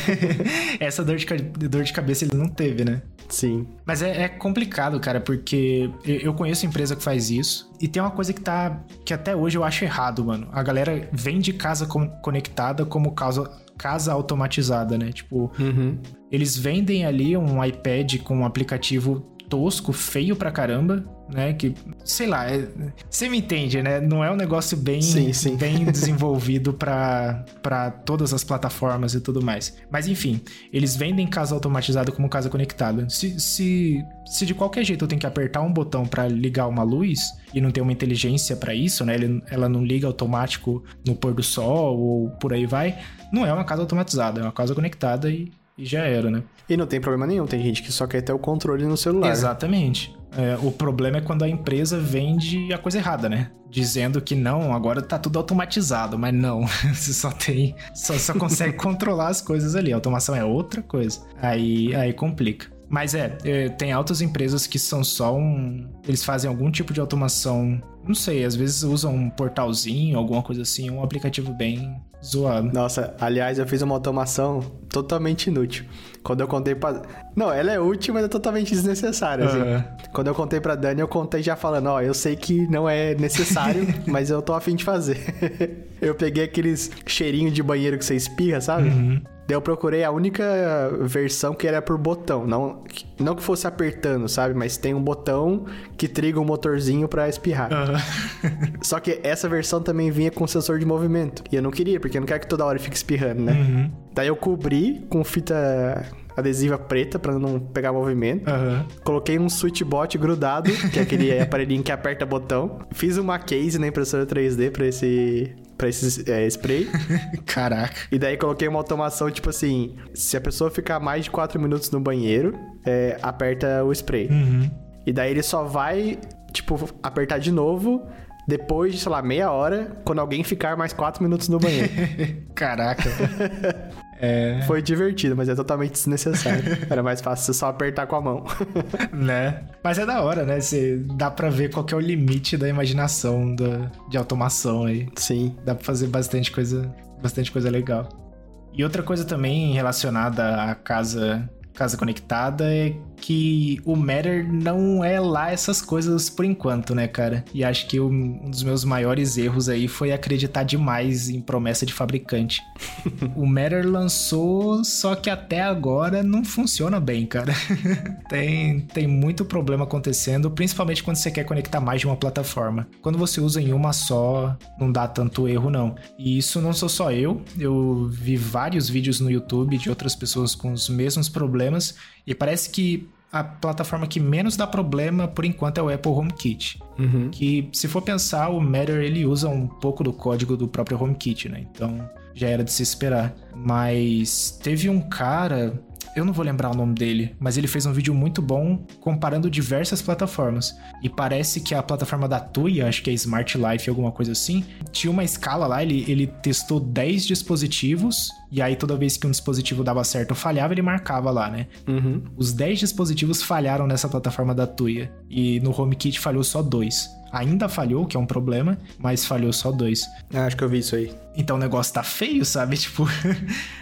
[laughs] Essa dor de, dor de cabeça ele não teve, né? Sim. Mas é, é, complicado, cara, porque eu conheço empresa que faz isso. E tem uma coisa que tá. que até hoje eu acho errado, mano. A galera vem de casa conectada como causa casa automatizada, né? Tipo, uhum. eles vendem ali um iPad com um aplicativo tosco, feio pra caramba, né? Que, sei lá, é, você me entende, né? Não é um negócio bem, sim, sim. bem [laughs] desenvolvido para todas as plataformas e tudo mais. Mas enfim, eles vendem casa automatizada como casa conectada. Se, se, se de qualquer jeito eu tenho que apertar um botão para ligar uma luz e não tem uma inteligência para isso, né? Ele, ela não liga automático no pôr do sol ou por aí vai, não é uma casa automatizada, é uma casa conectada e, e já era, né? E não tem problema nenhum, tem gente que só quer ter o controle no celular. Exatamente. É, o problema é quando a empresa vende a coisa errada, né? Dizendo que não, agora tá tudo automatizado, mas não. [laughs] Você só tem. Só, só consegue [laughs] controlar as coisas ali. A automação é outra coisa. Aí, aí complica. Mas é, é, tem altas empresas que são só um. Eles fazem algum tipo de automação. Não sei, às vezes usam um portalzinho, alguma coisa assim, um aplicativo bem zoado. Nossa, aliás, eu fiz uma automação totalmente inútil. Quando eu contei pra. Não, ela é útil, mas é totalmente desnecessária. Assim. Uhum. Quando eu contei pra Dani, eu contei já falando: Ó, eu sei que não é necessário, [laughs] mas eu tô afim de fazer. Eu peguei aqueles cheirinhos de banheiro que você espirra, sabe? Uhum. Daí eu procurei a única versão que era por botão, não, não que fosse apertando, sabe? Mas tem um botão que triga um motorzinho para espirrar. Uhum. [laughs] Só que essa versão também vinha com sensor de movimento. E eu não queria, porque eu não quero que toda hora fique espirrando, né? Uhum. Daí eu cobri com fita adesiva preta para não pegar movimento. Uhum. Coloquei um switchbot grudado, que é aquele [laughs] aparelhinho que aperta botão. Fiz uma case na impressora 3D para esse para esse é, spray. [laughs] Caraca. E daí coloquei uma automação, tipo assim, se a pessoa ficar mais de 4 minutos no banheiro, é, aperta o spray. Uhum. E daí ele só vai, tipo, apertar de novo depois de, sei lá, meia hora, quando alguém ficar mais 4 minutos no banheiro. [laughs] Caraca. É... Foi divertido, mas é totalmente desnecessário. [laughs] Era mais fácil você só apertar com a mão. [laughs] né? Mas é da hora, né? Você dá pra ver qual que é o limite da imaginação da, de automação aí. Sim. Dá pra fazer bastante coisa, bastante coisa legal. E outra coisa também relacionada à casa casa conectada é que o Matter não é lá essas coisas por enquanto, né, cara? E acho que um dos meus maiores erros aí foi acreditar demais em promessa de fabricante. [laughs] o Matter lançou, só que até agora não funciona bem, cara. [laughs] tem, tem muito problema acontecendo, principalmente quando você quer conectar mais de uma plataforma. Quando você usa em uma só, não dá tanto erro, não. E isso não sou só eu, eu vi vários vídeos no YouTube de outras pessoas com os mesmos problemas e parece que a plataforma que menos dá problema por enquanto é o Apple HomeKit. Uhum. Que se for pensar, o Matter ele usa um pouco do código do próprio HomeKit, né? Então já era de se esperar. Mas teve um cara, eu não vou lembrar o nome dele, mas ele fez um vídeo muito bom comparando diversas plataformas. E parece que a plataforma da Tuya, acho que é Smart Life, alguma coisa assim, tinha uma escala lá, ele, ele testou 10 dispositivos, e aí toda vez que um dispositivo dava certo ou falhava, ele marcava lá, né? Uhum. Os 10 dispositivos falharam nessa plataforma da Tuya, e no HomeKit falhou só dois ainda falhou, que é um problema, mas falhou só dois. Ah, acho que eu vi isso aí. Então o negócio tá feio, sabe? [laughs] Tipo.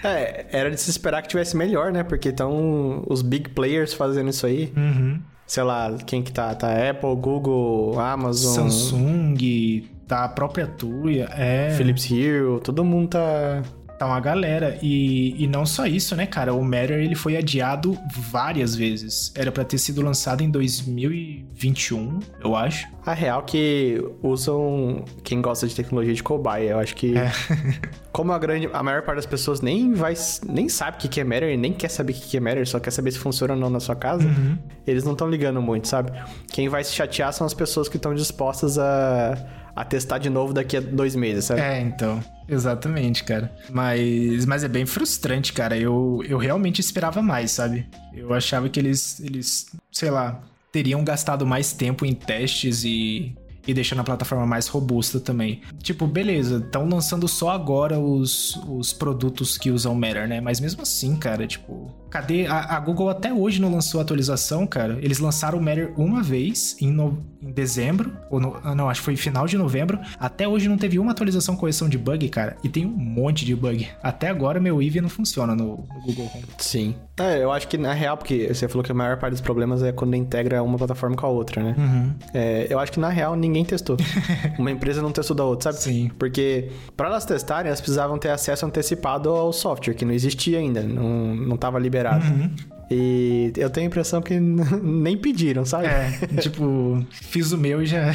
é, era de se esperar que tivesse melhor, né? Porque estão os big players fazendo isso aí. Uhum. Sei lá, quem que tá? Tá Apple, Google, Amazon. Samsung, tá a própria Tuya, é. Philips Hue, todo mundo tá Tá uma galera. E, e não só isso, né, cara? O Matter ele foi adiado várias vezes. Era para ter sido lançado em 2021, eu acho. A real que usam quem gosta de tecnologia de cobaia. Eu acho que. É. [laughs] como a grande. A maior parte das pessoas nem vai. nem sabe o que é Matter, nem quer saber o que é Matter, só quer saber se funciona ou não na sua casa. Uhum. Eles não estão ligando muito, sabe? Quem vai se chatear são as pessoas que estão dispostas a a testar de novo daqui a dois meses, sabe? É, então. Exatamente, cara. Mas, mas é bem frustrante, cara. Eu, eu realmente esperava mais, sabe? Eu achava que eles, eles, sei lá, teriam gastado mais tempo em testes e, e deixando a plataforma mais robusta também. Tipo, beleza, estão lançando só agora os, os produtos que usam Matter, né? Mas mesmo assim, cara, tipo, Cadê? A, a, Google até hoje não lançou atualização, cara. Eles lançaram o Matter uma vez em, no, em dezembro, ou no, ah, não, acho que foi final de novembro. Até hoje não teve uma atualização correção de bug, cara. E tem um monte de bug. Até agora meu Eevee não funciona no, no Google Home. Sim. É, eu acho que na real, porque você falou que a maior parte dos problemas é quando integra uma plataforma com a outra, né? Uhum. É, eu acho que na real ninguém testou. [laughs] uma empresa não testou da outra, sabe? Sim. Porque para elas testarem, elas precisavam ter acesso antecipado ao software, que não existia ainda, não, não tava liberado. Uhum. E eu tenho a impressão que [laughs] nem pediram, sabe? É, [laughs] tipo, fiz o meu e já.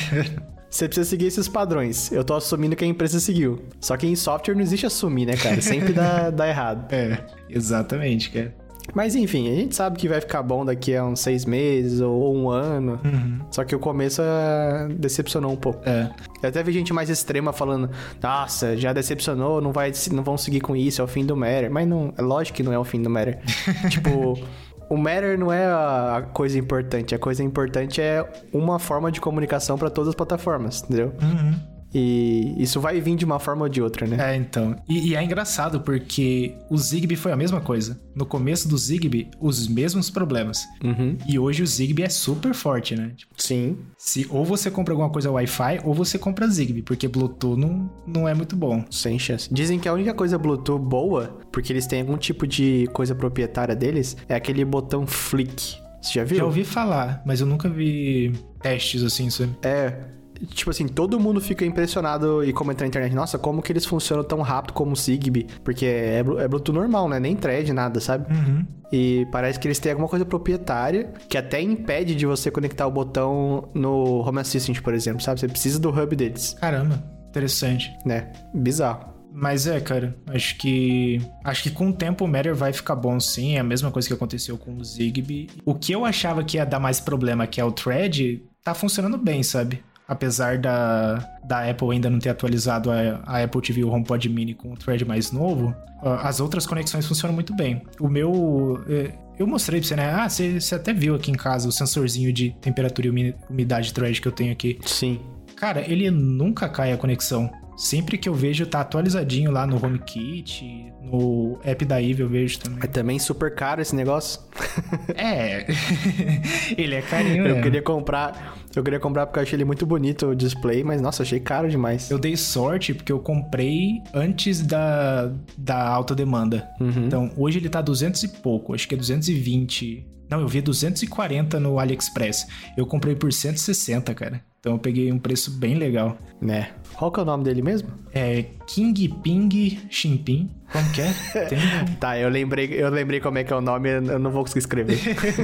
Você precisa seguir esses padrões. Eu tô assumindo que a empresa seguiu. Só que em software não existe assumir, né, cara? Sempre dá, [laughs] dá errado. É, exatamente, cara. Mas enfim, a gente sabe que vai ficar bom daqui a uns seis meses ou um ano. Uhum. Só que o começo é... decepcionou um pouco. É. Eu até vi gente mais extrema falando: Nossa, já decepcionou, não, vai, não vão seguir com isso, é o fim do Matter. Mas não, é lógico que não é o fim do Matter. [laughs] tipo. O Matter não é a coisa importante. A coisa importante é uma forma de comunicação para todas as plataformas, entendeu? Uhum. E isso vai vir de uma forma ou de outra, né? É, então. E, e, é engraçado porque o Zigbee foi a mesma coisa. No começo do Zigbee, os mesmos problemas. Uhum. E hoje o Zigbee é super forte, né? Tipo, Sim. Se ou você compra alguma coisa Wi-Fi ou você compra Zigbee, porque Bluetooth não, não é muito bom. Sem chance. Dizem que a única coisa Bluetooth boa, porque eles têm algum tipo de coisa proprietária deles, é aquele botão flick. Você já viu? Já ouvi falar, mas eu nunca vi testes assim, sabe? É, tipo assim, todo mundo fica impressionado e comenta na internet, nossa, como que eles funcionam tão rápido como o Zigbee? Porque é, é Bluetooth normal, né? Nem thread, nada, sabe? Uhum. E parece que eles têm alguma coisa proprietária que até impede de você conectar o botão no Home Assistant, por exemplo, sabe? Você precisa do hub deles. Caramba, interessante. Né? Bizarro. Mas é, cara, acho que acho que com o tempo o Matter vai ficar bom sim, é a mesma coisa que aconteceu com o Zigbee. O que eu achava que ia dar mais problema, que é o Thread, tá funcionando bem, sabe? Apesar da, da Apple ainda não ter atualizado a, a Apple TV o HomePod Mini com o thread mais novo, as outras conexões funcionam muito bem. O meu. É, eu mostrei pra você, né? Ah, você, você até viu aqui em casa o sensorzinho de temperatura e umidade thread que eu tenho aqui. Sim. Cara, ele nunca cai a conexão. Sempre que eu vejo, tá atualizadinho lá no HomeKit, no app da Eve eu vejo também. É também super caro esse negócio. [laughs] é, [laughs] ele é carinho Eu queria comprar, eu queria comprar porque eu achei ele muito bonito o display, mas nossa, achei caro demais. Eu dei sorte porque eu comprei antes da, da alta demanda. Uhum. Então, hoje ele tá 200 e pouco, acho que é 220. Não, eu vi 240 no AliExpress. Eu comprei por 160, cara. Então eu peguei um preço bem legal. Né? Qual que é o nome dele mesmo? É King Ping Ximping. Como que é? [laughs] Tem... tá, eu lembrei, eu lembrei como é que é o nome, eu não vou conseguir escrever.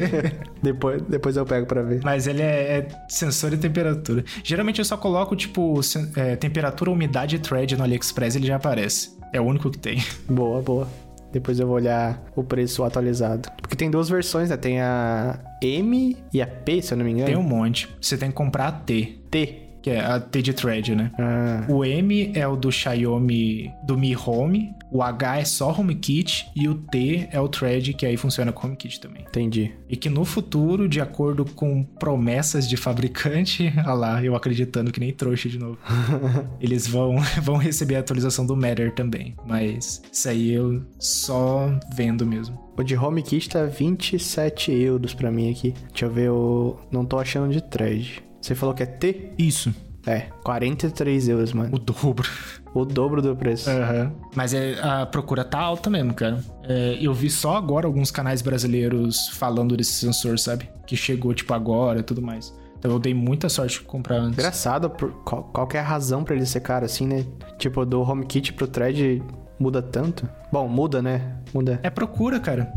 [laughs] depois, depois eu pego para ver. Mas ele é, é, sensor de temperatura. Geralmente eu só coloco, tipo, é, temperatura, umidade e thread no AliExpress ele já aparece. É o único que tem. Boa, boa. Depois eu vou olhar o preço atualizado. Porque tem duas versões, né? Tem a M e a P, se eu não me engano. Tem um monte. Você tem que comprar a T. T que é a T de thread, né? Ah. O M é o do Xiaomi do Mi Home, o H é só HomeKit e o T é o thread que aí funciona com HomeKit também. Entendi. E que no futuro, de acordo com promessas de fabricante, [laughs] olha lá, eu acreditando que nem trouxa de novo, [laughs] eles vão, vão receber a atualização do Matter também. Mas isso aí eu só vendo mesmo. O de HomeKit tá 27 euros pra mim aqui. Deixa eu ver, eu não tô achando de thread. Você falou que é T? Isso. É, 43 euros, mano. O dobro. O dobro do preço. Uhum. Mas é, a procura tá alta mesmo, cara. É, eu vi só agora alguns canais brasileiros falando desse sensor, sabe? Que chegou, tipo, agora e tudo mais. Então eu dei muita sorte de comprar antes. Engraçado, por, qual, qual é a razão para ele ser caro assim, né? Tipo, do HomeKit pro Thread muda tanto? Bom, muda, né? Muda. É procura, cara.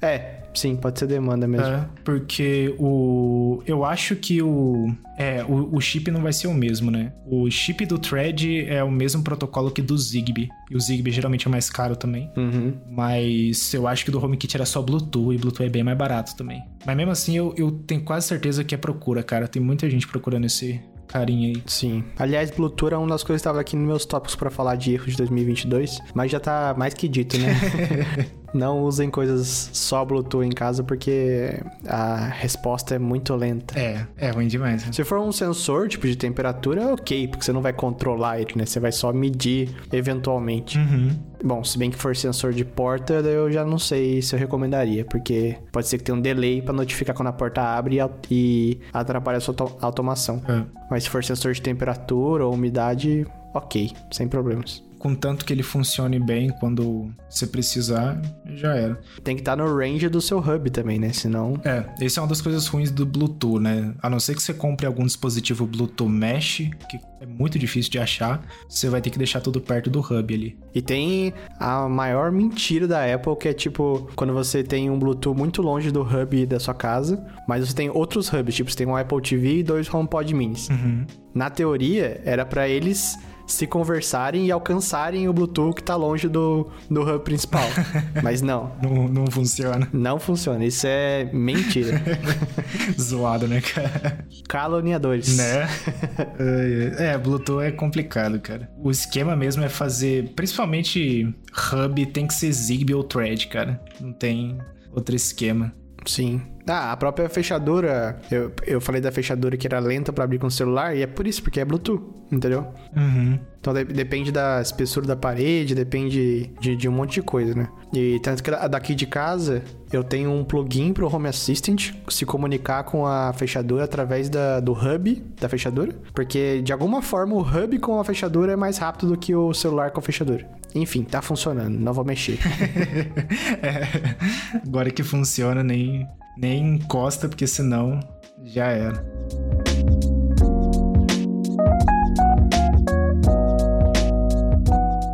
É, Sim, pode ser demanda mesmo. É, porque o. Eu acho que o. É, o, o, chip não vai ser o mesmo, né? O chip do Thread é o mesmo protocolo que do Zigbee. E o Zigbee geralmente é mais caro também. Uhum. Mas eu acho que do HomeKit era só Bluetooth e Bluetooth é bem mais barato também. Mas mesmo assim, eu, eu tenho quase certeza que é procura, cara. Tem muita gente procurando esse, carinha aí. Sim. Aliás, Bluetooth é uma das coisas que estava aqui nos meus tópicos para falar de erros de 2022, mas já tá mais que dito, né? [laughs] não usem coisas só Bluetooth em casa porque a resposta é muito lenta. É, é ruim demais. Né? Se for um sensor, tipo de temperatura, é ok, porque você não vai controlar ele, né? Você vai só medir eventualmente. Uhum. Bom, se bem que for sensor de porta, eu já não sei se eu recomendaria, porque pode ser que tenha um delay para notificar quando a porta abre e atrapalha a sua automação. É. Mas se for sensor de temperatura ou umidade, ok, sem problemas contanto que ele funcione bem quando você precisar, já era. Tem que estar tá no range do seu hub também, né? Senão. É, essa é uma das coisas ruins do Bluetooth, né? A não ser que você compre algum dispositivo Bluetooth Mesh, que é muito difícil de achar, você vai ter que deixar tudo perto do hub ali. E tem a maior mentira da Apple, que é tipo, quando você tem um Bluetooth muito longe do hub da sua casa, mas você tem outros hubs, tipo, você tem um Apple TV e dois HomePod minis. Uhum. Na teoria, era para eles se conversarem e alcançarem o Bluetooth que tá longe do, do hub principal. [laughs] Mas não. não. Não funciona. Não funciona. Isso é mentira. [laughs] Zoado, né, cara? Caluniadores. Né? é, Bluetooth é complicado, cara. O esquema mesmo é fazer, principalmente hub, tem que ser Zigbee ou Thread, cara. Não tem outro esquema. Sim. Ah, a própria fechadura, eu, eu falei da fechadura que era lenta para abrir com o celular, e é por isso, porque é Bluetooth, entendeu? Uhum. Então de, depende da espessura da parede, depende de, de, um monte de coisa, né? E tanto que daqui de casa, eu tenho um plugin pro Home Assistant se comunicar com a fechadura através da, do hub da fechadura, porque de alguma forma o hub com a fechadura é mais rápido do que o celular com a fechadura. Enfim, tá funcionando, não vou mexer. [laughs] é, agora que funciona, nem, nem encosta, porque senão já era.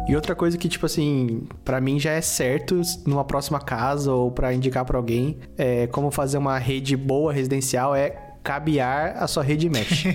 E outra coisa que, tipo assim, para mim já é certo numa próxima casa ou para indicar para alguém, é como fazer uma rede boa residencial é cabear a sua rede mesh.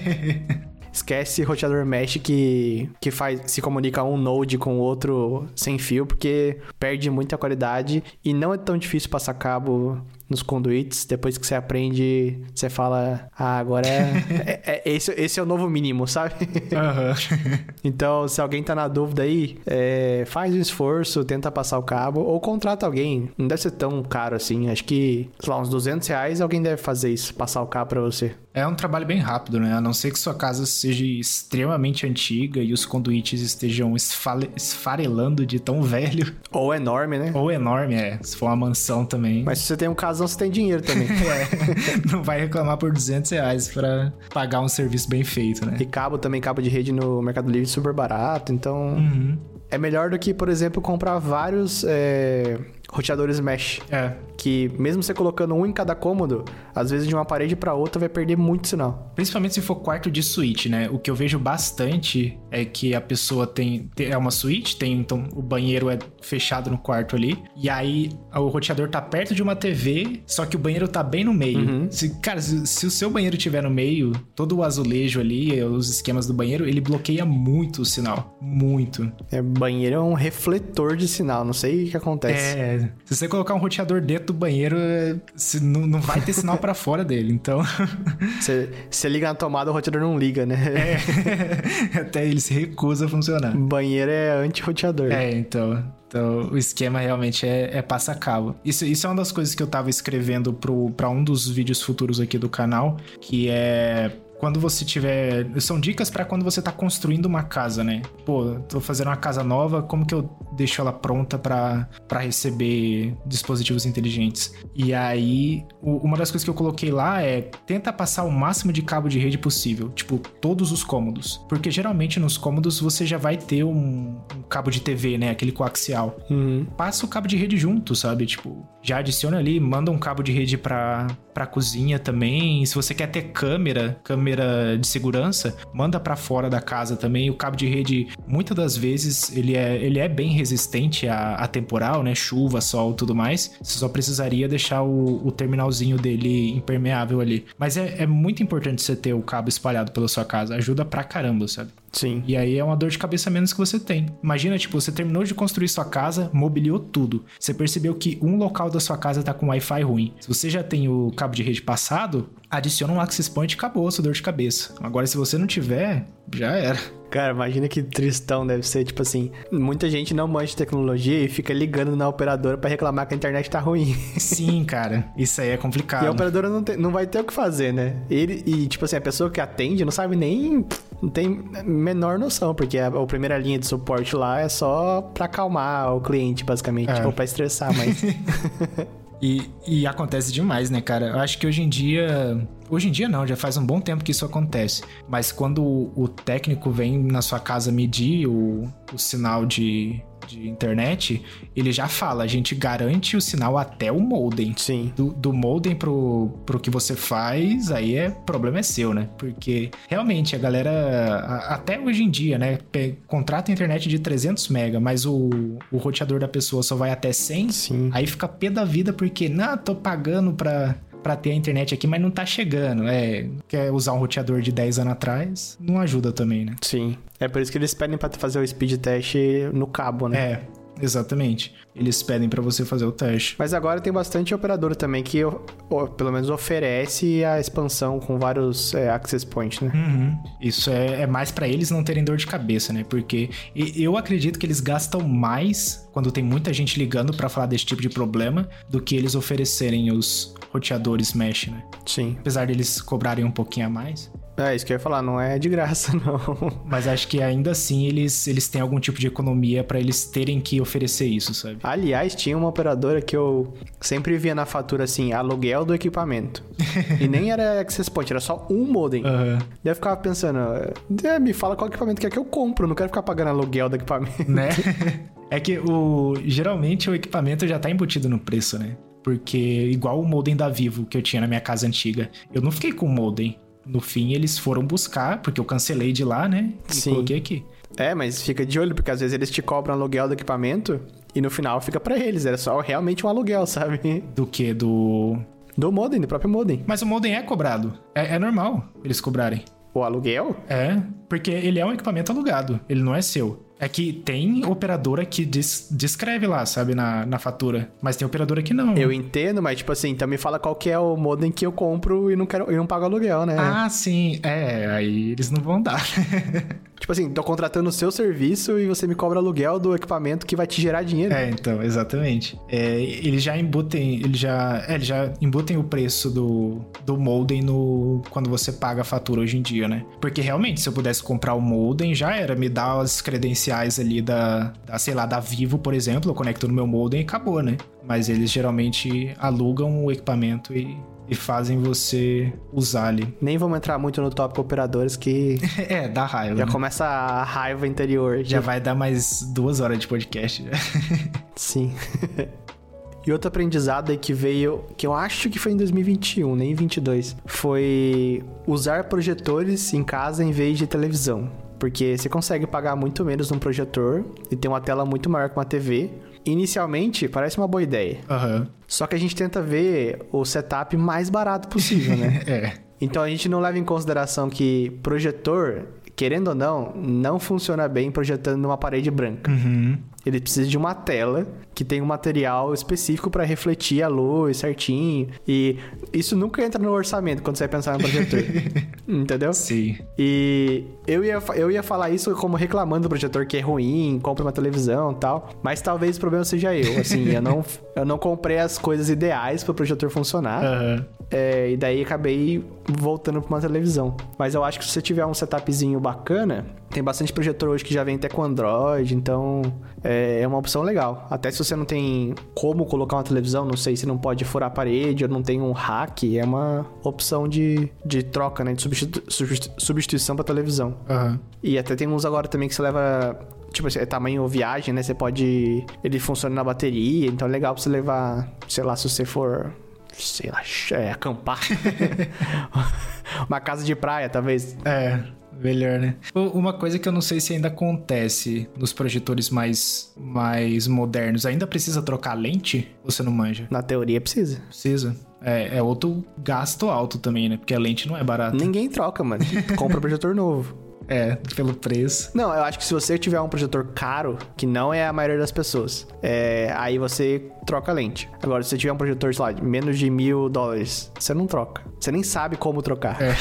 [laughs] Esquece roteador mesh que, que faz, se comunica um node com o outro sem fio, porque perde muita qualidade e não é tão difícil passar cabo nos conduits, depois que você aprende, você fala, ah, agora é, [laughs] é, é esse, esse é o novo mínimo, sabe? Uhum. [laughs] então, se alguém tá na dúvida aí, é, faz um esforço, tenta passar o cabo, ou contrata alguém. Não deve ser tão caro assim, acho que, sei lá, uns 200 reais alguém deve fazer isso, passar o cabo pra você. É um trabalho bem rápido, né? A não ser que sua casa seja extremamente antiga e os conduítes estejam esfarelando de tão velho. Ou enorme, né? Ou enorme, é. Se for uma mansão também. Mas se você tem um casão, você tem dinheiro também. [laughs] é. Não vai reclamar por 200 reais pra pagar um serviço bem feito, né? E cabo também, cabo de rede no Mercado Livre super barato, então... Uhum. É melhor do que, por exemplo, comprar vários... É roteadores mesh. É. Que mesmo você colocando um em cada cômodo, às vezes de uma parede para outra vai perder muito sinal. Principalmente se for quarto de suíte, né? O que eu vejo bastante é que a pessoa tem, é uma suíte, tem então o banheiro é fechado no quarto ali, e aí o roteador tá perto de uma TV, só que o banheiro tá bem no meio. Uhum. Se, cara, se, se, o seu banheiro tiver no meio, todo o azulejo ali, os esquemas do banheiro, ele bloqueia muito o sinal, muito. É, banheiro é um refletor de sinal, não sei o que acontece. É, se você colocar um roteador dentro do banheiro, não, não vai ter sinal para [laughs] fora dele, então... Você liga na tomada, o roteador não liga, né? É, [laughs] até ele se recusa a funcionar. Banheiro é anti-roteador. É, então... Então, o esquema realmente é, é passa-cabo. Isso, isso é uma das coisas que eu tava escrevendo para um dos vídeos futuros aqui do canal, que é quando você tiver. São dicas para quando você tá construindo uma casa, né? Pô, tô fazendo uma casa nova, como que eu deixo ela pronta para receber dispositivos inteligentes? E aí, o, uma das coisas que eu coloquei lá é tenta passar o máximo de cabo de rede possível, tipo, todos os cômodos. Porque geralmente nos cômodos você já vai ter um, um cabo de TV, né? Aquele coaxial. Uhum. Passa o cabo de rede junto, sabe? Tipo, já adiciona ali, manda um cabo de rede pra, pra cozinha também. Se você quer ter câmera, câmera de segurança, manda para fora da casa também. O cabo de rede, muitas das vezes, ele é, ele é bem resistente a, a temporal, né? Chuva, sol tudo mais. Você só precisaria deixar o, o terminalzinho dele impermeável ali. Mas é, é muito importante você ter o cabo espalhado pela sua casa. Ajuda pra caramba, sabe? Sim. E aí é uma dor de cabeça menos que você tem. Imagina, tipo, você terminou de construir sua casa, mobiliou tudo. Você percebeu que um local da sua casa tá com Wi-Fi ruim. Se você já tem o cabo de rede passado, adiciona um access point e acabou a sua dor de cabeça. Agora, se você não tiver, já era. Cara, imagina que tristão deve ser, tipo assim, muita gente não manja de tecnologia e fica ligando na operadora para reclamar que a internet tá ruim. [laughs] Sim, cara, isso aí é complicado. E a operadora não, tem, não vai ter o que fazer, né? Ele, e, tipo assim, a pessoa que atende não sabe nem. Não tem menor noção, porque a, a primeira linha de suporte lá é só pra acalmar o cliente, basicamente, é. ou pra estressar, mas. [laughs] E, e, acontece demais, né, cara? Eu acho que hoje em dia. Hoje em dia não, já faz um bom tempo que isso acontece. Mas quando o técnico vem na sua casa medir o, o sinal de, de internet, ele já fala, a gente garante o sinal até o modem. Sim. Do, do modem pro, pro que você faz, aí é problema é seu, né? Porque realmente a galera, até hoje em dia, né, contrata a internet de 300 mega, mas o, o roteador da pessoa só vai até 100, Sim. aí fica pé da vida porque, não, tô pagando pra para ter a internet aqui, mas não tá chegando. É, quer usar um roteador de 10 anos atrás, não ajuda também, né? Sim. É por isso que eles pedem para fazer o speed test no cabo, né? É. Exatamente. Eles pedem para você fazer o teste. Mas agora tem bastante operador também que, pelo menos, oferece a expansão com vários é, access points, né? Uhum. Isso é, é mais para eles não terem dor de cabeça, né? Porque eu acredito que eles gastam mais quando tem muita gente ligando para falar desse tipo de problema do que eles oferecerem os roteadores mesh, né? Sim. Apesar deles cobrarem um pouquinho a mais. É, isso que eu ia falar, não é de graça, [laughs] não. Mas acho que ainda assim eles, eles têm algum tipo de economia para eles terem que oferecer isso, sabe? Aliás, tinha uma operadora que eu sempre via na fatura assim, aluguel do equipamento. e nem era access point, era só um modem. Uhum. Daí eu ficava pensando, é, me fala qual equipamento que é que eu compro, não quero ficar pagando aluguel do equipamento. Né? [laughs] É que o geralmente o equipamento já tá embutido no preço, né? Porque igual o modem da Vivo que eu tinha na minha casa antiga, eu não fiquei com o modem. No fim, eles foram buscar, porque eu cancelei de lá, né? E Sim. coloquei aqui. É, mas fica de olho, porque às vezes eles te cobram aluguel do equipamento e no final fica para eles. Era só realmente um aluguel, sabe? [laughs] Do que? Do. Do modem, do próprio modem. Mas o modem é cobrado. É, é normal eles cobrarem. O aluguel? É, porque ele é um equipamento alugado, ele não é seu. É que tem operadora que des, descreve lá, sabe, na, na fatura. Mas tem operadora que não. Eu entendo, mas tipo assim, então me fala qual que é o modem que eu compro e não quero e não pago aluguel, né? Ah, sim. É, aí eles não vão dar. [laughs] tipo assim, tô contratando o seu serviço e você me cobra aluguel do equipamento que vai te gerar dinheiro. É, então, exatamente. É, eles já embutem, eles já, é, eles já embutem o preço do, do modem no quando você paga a fatura hoje em dia, né? Porque realmente, se eu pudesse comprar o modem, já era me dar as credenciais ali da, da, sei lá, da Vivo, por exemplo, eu conecto no meu modem e acabou, né? Mas eles geralmente alugam o equipamento e, e fazem você usar ali. Nem vamos entrar muito no tópico operadores que. [laughs] é, dá raiva. Já né? começa a raiva interior. Já vai dar mais duas horas de podcast. [laughs] Sim. E outro aprendizado aí que veio, que eu acho que foi em 2021, nem 22, foi usar projetores em casa em vez de televisão. Porque você consegue pagar muito menos num projetor e ter uma tela muito maior que uma TV. Inicialmente, parece uma boa ideia. Uhum. Só que a gente tenta ver o setup mais barato possível, né? [laughs] é. Então a gente não leva em consideração que projetor, querendo ou não, não funciona bem projetando numa parede branca. Uhum. Ele precisa de uma tela que tem um material específico para refletir a luz certinho. E isso nunca entra no orçamento quando você vai pensar no projetor. [laughs] Entendeu? Sim. E eu ia, eu ia falar isso como reclamando do projetor que é ruim, compra uma televisão e tal. Mas talvez o problema seja eu. Assim, eu não, [laughs] eu não comprei as coisas ideais para o projetor funcionar. Uhum. É, e daí acabei voltando para uma televisão. Mas eu acho que se você tiver um setupzinho bacana, tem bastante projetor hoje que já vem até com Android, então é, é uma opção legal. Até se você não tem como colocar uma televisão, não sei se não pode furar a parede ou não tem um hack, é uma opção de, de troca, né? De substitu substituição para televisão. Uhum. E até tem uns agora também que você leva tipo, é tamanho viagem, né? Você pode. Ele funciona na bateria, então é legal pra você levar, sei lá, se você for. Sei lá, é, acampar. [laughs] [laughs] Uma casa de praia, talvez. É. Melhor, né? Uma coisa que eu não sei se ainda acontece nos projetores mais, mais modernos, ainda precisa trocar lente? Ou você não manja? Na teoria precisa. Precisa. É, é outro gasto alto também, né? Porque a lente não é barata. Ninguém troca, mano. Compra projetor novo. É, pelo preço. Não, eu acho que se você tiver um projetor caro, que não é a maioria das pessoas, é, aí você troca a lente. Agora, se você tiver um projetor, sei lá, de menos de mil dólares, você não troca. Você nem sabe como trocar. É,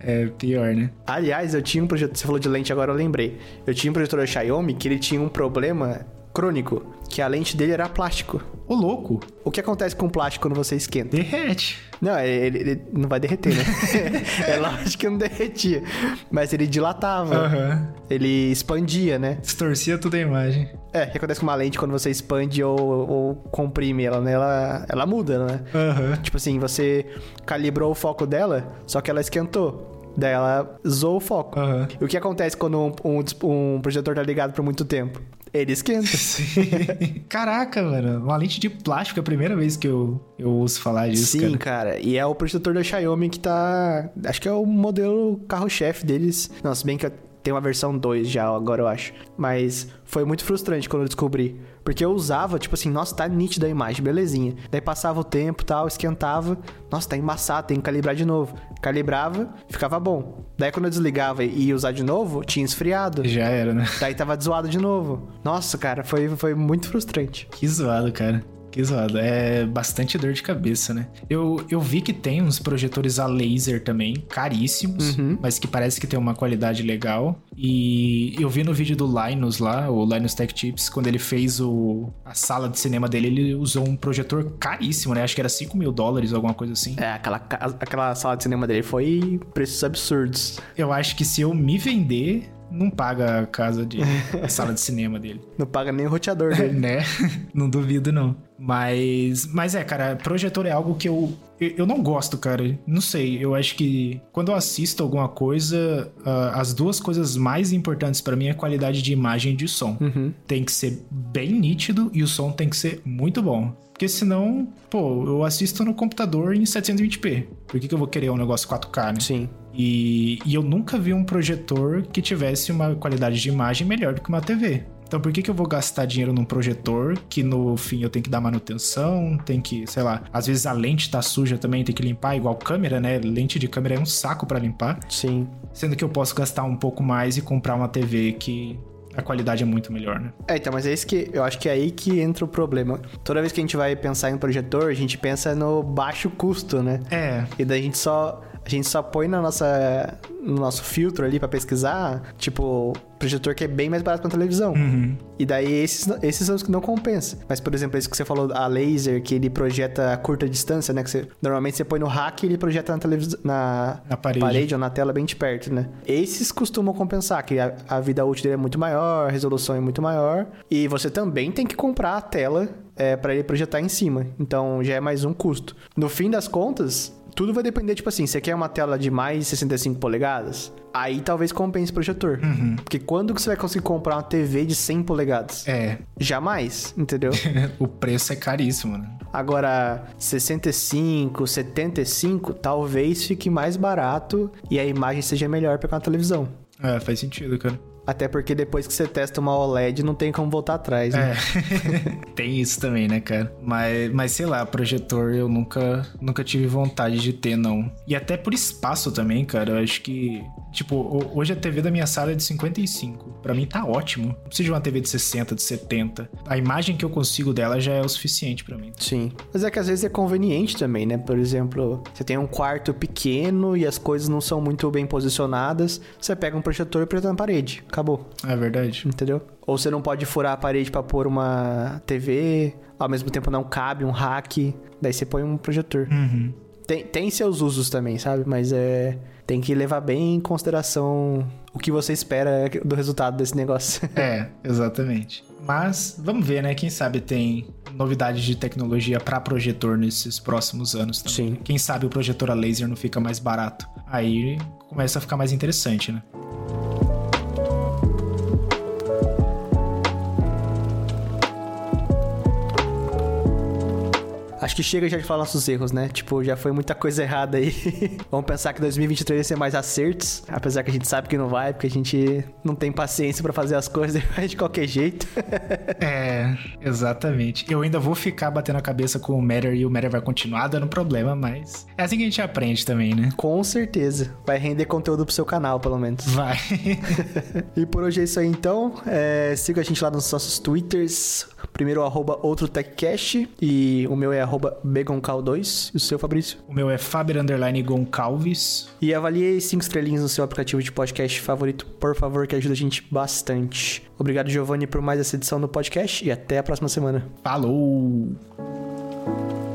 [laughs] é pior, né? Aliás, eu tinha um projetor, você falou de lente, agora eu lembrei. Eu tinha um projetor da Xiaomi que ele tinha um problema crônico, que a lente dele era plástico. Ô, louco! O que acontece com o plástico quando você esquenta? Derrete. Não, ele, ele não vai derreter, né? [laughs] é lógico que não derretia. Mas ele dilatava. Aham. Ele expandia, né? Distorcia toda a imagem. É, o que acontece com uma lente quando você expande ou, ou comprime ela, né? Ela, ela muda, né? Aham. Tipo assim, você calibrou o foco dela, só que ela esquentou. Daí ela zoou o foco. Aham. E o que acontece quando um, um, um projetor tá ligado por muito tempo? Ele esquenta. Sim. [laughs] Caraca, mano. Uma lente de plástico é a primeira vez que eu, eu ouço falar disso, Sim, cara. cara. E é o projetor da Xiaomi que tá. Acho que é o modelo carro-chefe deles. Não, se bem que tem uma versão 2 já, agora eu acho. Mas foi muito frustrante quando eu descobri. Porque eu usava, tipo assim, nossa, tá nítida a imagem, belezinha. Daí passava o tempo tal, esquentava. Nossa, tá embaçado, tem que calibrar de novo. Calibrava, ficava bom. Daí quando eu desligava e ia usar de novo, tinha esfriado. Já era, né? Daí tava zoado de novo. Nossa, cara, foi, foi muito frustrante. Que zoado, cara. Que zoado. É bastante dor de cabeça, né? Eu, eu vi que tem uns projetores a laser também, caríssimos, Uhum. mas que parece que tem uma qualidade legal. E eu vi no vídeo do Linus lá, o Linus Tech Tips, quando ele fez o, a sala de cinema dele, ele usou um projetor caríssimo, né? Acho que era 5 mil dólares, alguma coisa assim. É, aquela, aquela sala de cinema dele foi preços absurdos. Eu acho que se eu me vender, não paga a casa de a sala de cinema dele. [laughs] Não paga nem o roteador [laughs] dele. né? não duvido, não. Mas, mas é, cara, projetor é algo que eu, eu, não gosto, cara. Não sei, eu acho que quando eu assisto alguma coisa, ah, as duas coisas mais importantes pra mim é a qualidade de imagem e de som. Uhum. Tem que ser bem nítido e o som tem que ser muito bom. Porque senão, pô, eu assisto no computador em 720p. Por que, que eu vou querer um negócio 4K, né? Sim. E, e eu nunca vi um projetor que tivesse uma qualidade de imagem melhor do que uma TV. Então por que, que eu vou gastar dinheiro num projetor que no fim eu tenho que dar manutenção, tem que, sei lá, às vezes a lente tá suja também, tem que limpar, igual câmera, né? Lente de câmera é um saco pra limpar. Sim. Sendo que eu posso gastar um pouco mais e comprar uma TV que a qualidade é muito melhor, né? É, então, mas é isso que eu acho que é aí que entra o problema. Toda vez que a gente vai pensar em um projetor, a gente pensa no baixo custo, né? É, E daí a gente só a gente só põe na nossa no nosso filtro ali pra pesquisar, tipo, projetor que é bem mais barato que uma televisão. uhum. E daí esses, esses são os que não compensam. Mas, por exemplo, esse que você falou, a laser, que ele projeta a curta distância, né? Que você, normalmente você põe no rack e ele projeta na televisão. Na, Na parede. ou na tela bem de perto, né? Esses costumam compensar, que a, a vida útil dele é muito maior, a resolução é muito maior. E você também tem que comprar a tela é, para ele projetar em cima. Então já é mais um custo. No fim das contas. Tudo vai depender, tipo assim, você quer uma tela de mais de 65 polegadas? Aí talvez compense o projetor. Uhum. Porque quando que você vai conseguir comprar uma TV de 100 polegadas? É, Jamais, entendeu? [laughs] o preço é caríssimo, né? Agora, 65, 75, talvez fique mais barato e a imagem seja melhor para uma televisão. É, faz sentido, cara. Até porque depois que você testa uma OLED, não tem como voltar atrás, né? É, [laughs] tem isso também, né, cara? Mas, mas sei lá, projetor eu nunca, nunca tive vontade de ter, não. E até por espaço também, cara. Eu acho que, tipo, ho- hoje a TV da minha sala é de 55. Pra mim tá ótimo. Não preciso de uma TV de 60, de 70. A imagem que eu consigo dela já é o suficiente pra mim. Sim. Mas é que às vezes é conveniente também, né? Por exemplo, você tem um quarto pequeno e as coisas não são muito bem posicionadas, você pega um projetor e projeta na parede. Acabou. É verdade? Entendeu? Ou você não pode furar a parede pra pôr uma TV, ao mesmo tempo não cabe um rack, daí você põe um projetor. Uhum. Tem, tem seus usos também, sabe? Mas é. Tem que levar bem em consideração o que você espera do resultado desse negócio. [laughs] É, exatamente. Mas vamos ver, né? Quem sabe tem novidades de tecnologia pra projetor nesses próximos anos também. Sim. Quem sabe o projetor a laser não fica mais barato. Aí começa a ficar mais interessante, né? Acho que chega já de falar nossos erros, né? Tipo, já foi muita coisa errada aí. [laughs] Vamos pensar que 2023 vai ser mais acertos, apesar que a gente sabe que não vai, porque a gente não tem paciência para fazer as coisas [laughs] de qualquer jeito. [laughs] é, exatamente. Eu ainda vou ficar batendo a cabeça com o Matter e o Matter vai continuar dando problema, mas é assim que a gente aprende também, né? Com certeza. Vai render conteúdo pro seu canal, pelo menos. Vai. e por hoje é isso aí, então. É, siga a gente lá nos nossos twitters. Primeiro, arroba OutroTechCast. E o meu é arroba BegonCal2. E o seu, Fabrício? O meu é Faber Underline Goncalves. E avalie cinco estrelinhas no seu aplicativo de podcast favorito, por favor, que ajuda a gente bastante. Obrigado, Giovanni, por mais essa edição do podcast e até a próxima semana. Falou!